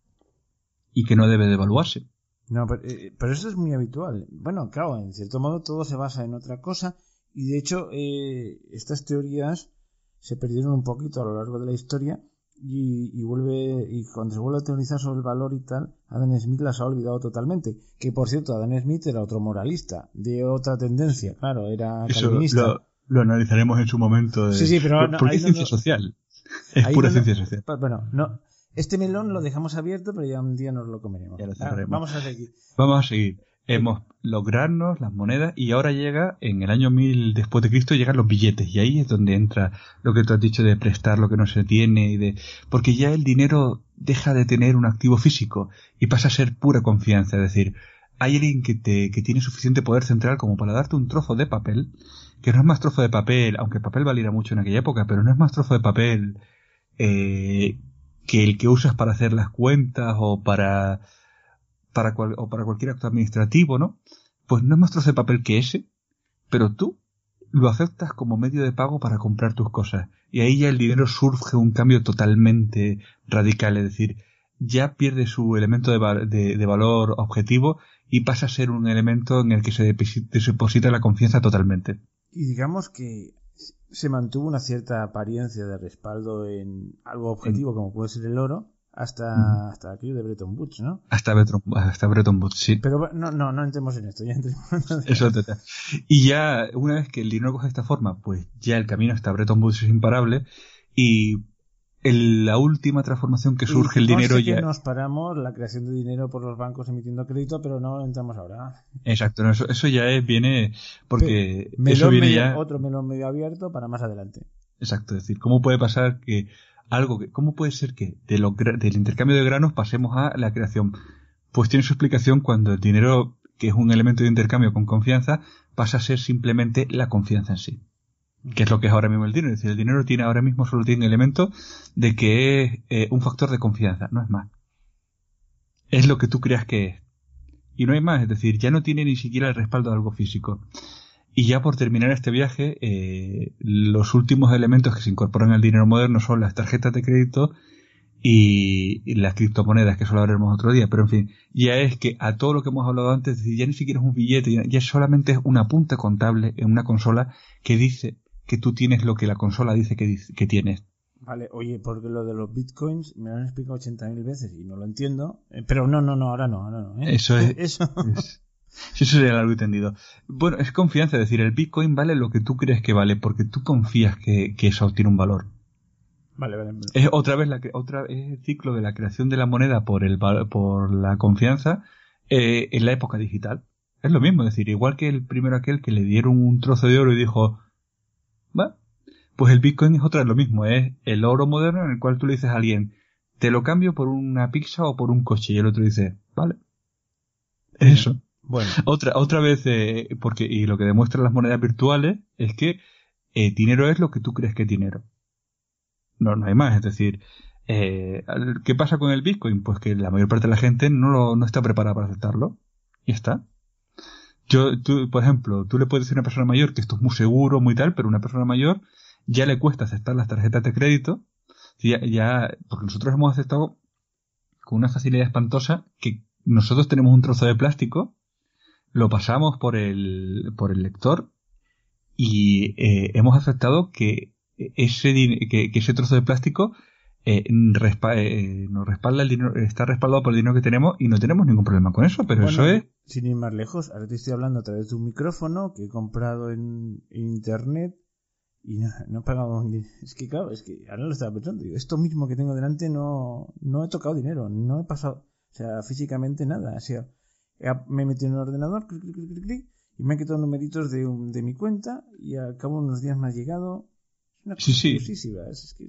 y que no debe devaluarse. No, pero, eh, pero, eso es muy habitual. Bueno, claro, en cierto modo todo se basa en otra cosa y de hecho eh, estas teorías se perdieron un poquito a lo largo de la historia y, vuelve y cuando se vuelve a teorizar sobre el valor y tal, Adam Smith las ha olvidado totalmente. Que por cierto, Adam Smith era otro moralista, de otra tendencia, claro, era calvinista. Lo, analizaremos en su momento. sí, sí, pero porque es ciencia social. Es pura ciencia social. Bueno, no, este melón lo dejamos abierto, pero ya un día nos lo comeremos. Ah, vamos a seguir. Vamos a seguir hemos lograrnos las monedas y ahora llega en el año 1000 después de Cristo llegan los billetes. Y ahí es donde entra lo que tú has dicho de prestar lo que no se tiene y de porque ya el dinero deja de tener un activo físico y pasa a ser pura confianza, es decir, hay alguien que te que tiene suficiente poder central como para darte un trozo de papel que no es más trozo de papel, aunque el papel valiera mucho en aquella época, pero no es más trozo de papel eh, que el que usas para hacer las cuentas o para para o para cualquier acto administrativo, ¿no? Pues no es más trozo de papel que ese, pero tú lo aceptas como medio de pago para comprar tus cosas. Y ahí ya el dinero surge un cambio totalmente radical, es decir, ya pierde su elemento de, de, valor objetivo y pasa a ser un elemento en el que se deposita la confianza totalmente. Y digamos que se mantuvo una cierta apariencia de respaldo en algo objetivo como puede ser el oro hasta, hasta aquello de Bretton Woods, ¿no? Hasta Bretton, hasta Bretton Woods, sí. Pero no, no, no entremos en esto, ya entremos Eso te, Y ya, una vez que el dinero coge esta forma, pues ya el camino hasta Bretton Woods es imparable y la última transformación que surge el dinero ya. nos paramos la creación de dinero por los bancos emitiendo crédito, pero no entramos ahora. Exacto, eso, eso ya es, viene porque eso viene ya. Otro melón medio abierto para más adelante. Exacto, es decir, ¿cómo puede pasar que algo que, ¿cómo puede ser que del intercambio de granos pasemos a la creación? Pues tiene su explicación cuando el dinero, que es un elemento de intercambio con confianza, pasa a ser simplemente la confianza en sí que es lo que es ahora mismo el dinero. Es decir, el dinero tiene ahora mismo solo tiene el elemento de que es eh, un factor de confianza, no es más. Es lo que tú creas que es. Y no hay más, es decir, ya no tiene ni siquiera el respaldo de algo físico. Y ya por terminar este viaje, eh, los últimos elementos que se incorporan al dinero moderno son las tarjetas de crédito y, las criptomonedas, que eso lo haremos otro día, pero en fin, ya es que a todo lo que hemos hablado antes, ya ni siquiera es un billete, ya solamente es una punta contable en una consola que dice que tú tienes lo que la consola dice que, que tienes. Vale, oye, porque lo de los bitcoins me lo han explicado 80.000 veces y no lo entiendo. Eh, pero no, no, no, ahora no, ahora no. ¿eh? Eso es. Eso. Eso sería algo entendido. Bueno, es confianza, es decir, el bitcoin vale lo que tú crees que vale porque tú confías que, que eso tiene un valor. Vale, vale. Es otra vez la otra es el ciclo de la creación de la moneda por el por la confianza eh, en la época digital. Es lo mismo, es decir, igual que el primero aquel que le dieron un trozo de oro y dijo, pues el Bitcoin es otra vez lo mismo, es el oro moderno en el cual tú le dices a alguien, te lo cambio por una pizza o por un coche, y el otro dice, vale. Eso. Bueno. Otra, otra vez, eh, porque, y lo que demuestran las monedas virtuales es que eh, dinero es lo que tú crees que es dinero. No, no hay más, es decir, eh, ¿qué pasa con el Bitcoin? Pues que la mayor parte de la gente no, lo, no está preparada para aceptarlo. Y está. Yo, tú, por ejemplo, tú le puedes decir a una persona mayor que esto es muy seguro, muy tal, pero una persona mayor ya le cuesta aceptar las tarjetas de crédito, ya, ya, porque nosotros hemos aceptado con una facilidad espantosa que nosotros tenemos un trozo de plástico, lo pasamos por el, por el lector y eh, hemos aceptado que ese, que, que ese trozo de plástico eh, eh, nos respalda el dinero, está respaldado por el dinero que tenemos y no tenemos ningún problema con eso, pero eso es... Sin ir más lejos, ahora te estoy hablando a través de un micrófono que he comprado en, internet y no, he pagado Es que claro, es que ahora lo estaba pensando, esto mismo que tengo delante no, no he tocado dinero, no he pasado, o sea, físicamente nada, o sea, me he metido en el ordenador, y me han quitado numeritos de, de mi cuenta y al cabo de unos días me ha llegado. Es una sí, sí. Es que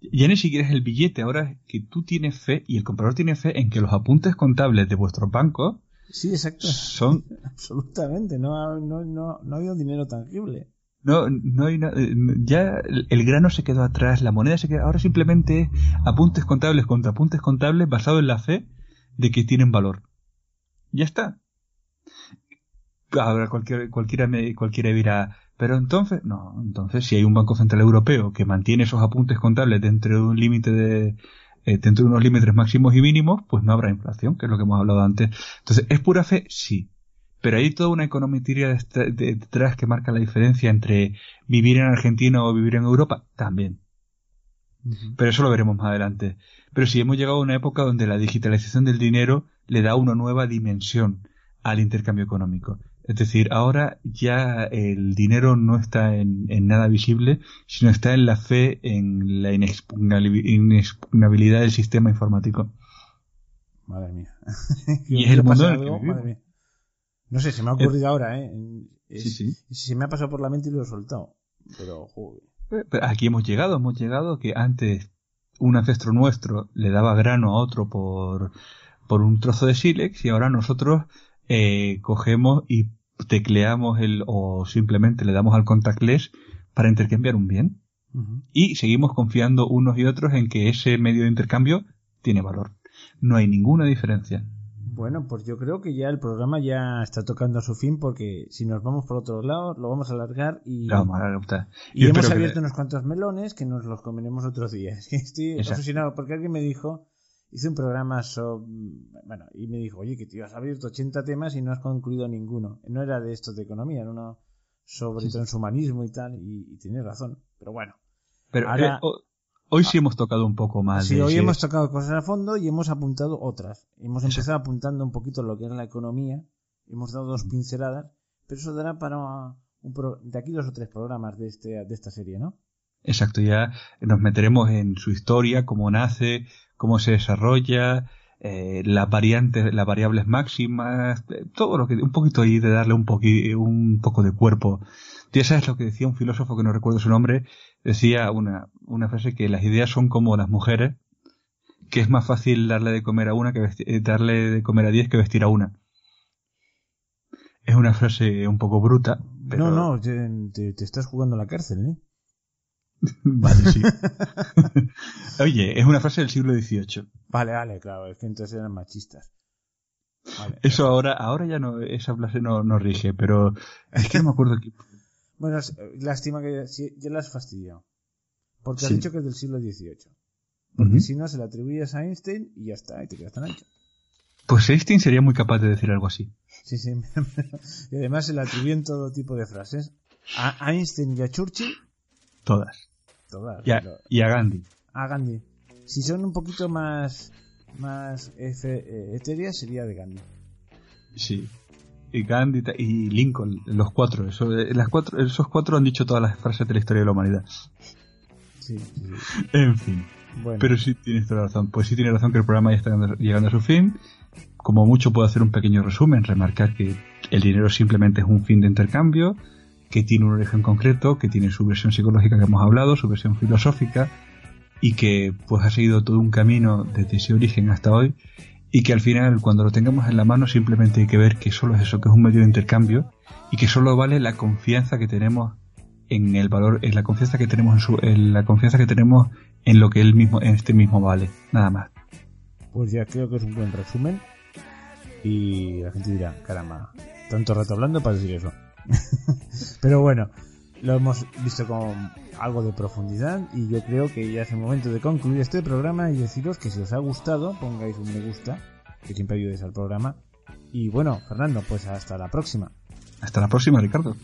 ya ni siquiera es el billete, ahora es que tú tienes fe y el comprador tiene fe en que los apuntes contables de vuestros bancos sí, exacto. son... Absolutamente, no, no, no, no ha habido dinero tangible. No, no hay eh, ya el grano se quedó atrás, la moneda se quedó, ahora simplemente apuntes contables contra apuntes contables basados en la fe de que tienen valor. Ya está. Ahora cualquier, cualquiera, cualquiera dirá, pero entonces, no, entonces si hay un Banco Central Europeo que mantiene esos apuntes contables dentro de un límite de, eh, dentro de unos límites máximos y mínimos, pues no habrá inflación, que es lo que hemos hablado antes. Entonces, ¿es pura fe? Sí. Pero hay toda una econometría detrás que marca la diferencia entre vivir en Argentina o vivir en Europa, también. Pero eso lo veremos más adelante. Pero sí hemos llegado a una época donde la digitalización del dinero le da una nueva dimensión al intercambio económico. Es decir, ahora ya el dinero no está en, nada visible, sino está en la fe en la inexpugnabilidad del sistema informático. Madre mía. y es el mundo No sé, se me ha ocurrido ahora, ¿eh? sí, sí. Se me ha pasado por la mente y lo he soltado. Pero, joder. Eh, aquí hemos llegado, hemos llegado que antes un ancestro nuestro le daba grano a otro por, por un trozo de sílex y ahora nosotros eh, cogemos y tecleamos el o simplemente le damos al contactless para intercambiar un bien y seguimos confiando unos y otros en que ese medio de intercambio tiene valor. No hay ninguna diferencia. Bueno, pues yo creo que ya el programa ya está tocando a su fin porque si nos vamos por otro lado lo vamos a alargar y, y hemos abierto unos cuantos melones que nos los comeremos otros días. Estoy obsesionado porque alguien me dijo hice un programa sobre... Bueno, y me dijo, oye, que te has abierto 80 temas y no has concluido ninguno. No era de estos de economía, era uno sobre transhumanismo y tal, y, tienes razón. Pero bueno. Pero ahora, eh, hoy sí hemos tocado un poco más. Sí, hoy hemos tocado cosas a fondo y hemos apuntado otras. Hemos empezado apuntando un poquito lo que es la economía, hemos dado dos pinceladas, pero eso dará para un de aquí dos o tres programas de, este, de esta serie, ¿no? Exacto, ya nos meteremos en su historia, cómo nace, cómo se desarrolla, eh, las variantes, las variables máximas, eh, todo lo que, un poquito ahí de darle un, un poco de cuerpo. Ya sabes lo que decía un filósofo que no recuerdo su nombre, decía una, una frase que las ideas son como las mujeres, que es más fácil darle de comer a una que eh, darle de comer a diez que vestir a una. Es una frase un poco bruta. No, no, te, te, estás jugando a la cárcel, ¿eh? vale, sí. Oye, es una frase del siglo XVIII. Vale, vale, claro, es que entonces eran machistas. Eso ahora, ahora ya no, esa frase no, no rige, pero es que no me acuerdo que... Bueno, lástima que ya, la has fastidiado. Porque has dicho que es del siglo XVIII. Porque si no, se la atribuyes a Einstein y ya está, y te quedas tan ancho. Pues Einstein sería muy capaz de decir algo así. Sí, sí. y además se le atribuyen todo tipo de frases. A Einstein y a Churchill. Todas. Y a, Gandhi. A Gandhi. Si son un poquito más más eh, etéreas sería de Gandhi. Sí. Y Gandhi y Lincoln, los cuatro, eh, las cuatro, esos cuatro han dicho todas las frases de la historia de la humanidad. Sí. En fin. Pero sí tienes toda la razón. Pues sí tiene razón que el programa ya está llegando a su fin. Como mucho puedo hacer un pequeño resumen, remarcar que el dinero simplemente es un fin de intercambio que tiene un origen concreto, que tiene su versión psicológica que hemos hablado, su versión filosófica, y que pues ha seguido todo un camino desde ese origen hasta hoy, y que al final cuando lo tengamos en la mano simplemente hay que ver que solo es eso, que es un medio de intercambio, y que solo vale la confianza que tenemos en el valor, en la confianza que tenemos en, su, en la confianza que tenemos en lo que él mismo, en este mismo vale, nada más. Pues ya creo que es un buen resumen. Y la gente dirá, caramba, tanto rato hablando para decir eso. Pero bueno, lo hemos visto con algo de profundidad y yo creo que ya es el momento de concluir este programa y deciros que si os ha gustado pongáis un me gusta, que siempre ayudes al programa. Y bueno, Fernando, pues hasta la próxima. Hasta la próxima, Ricardo.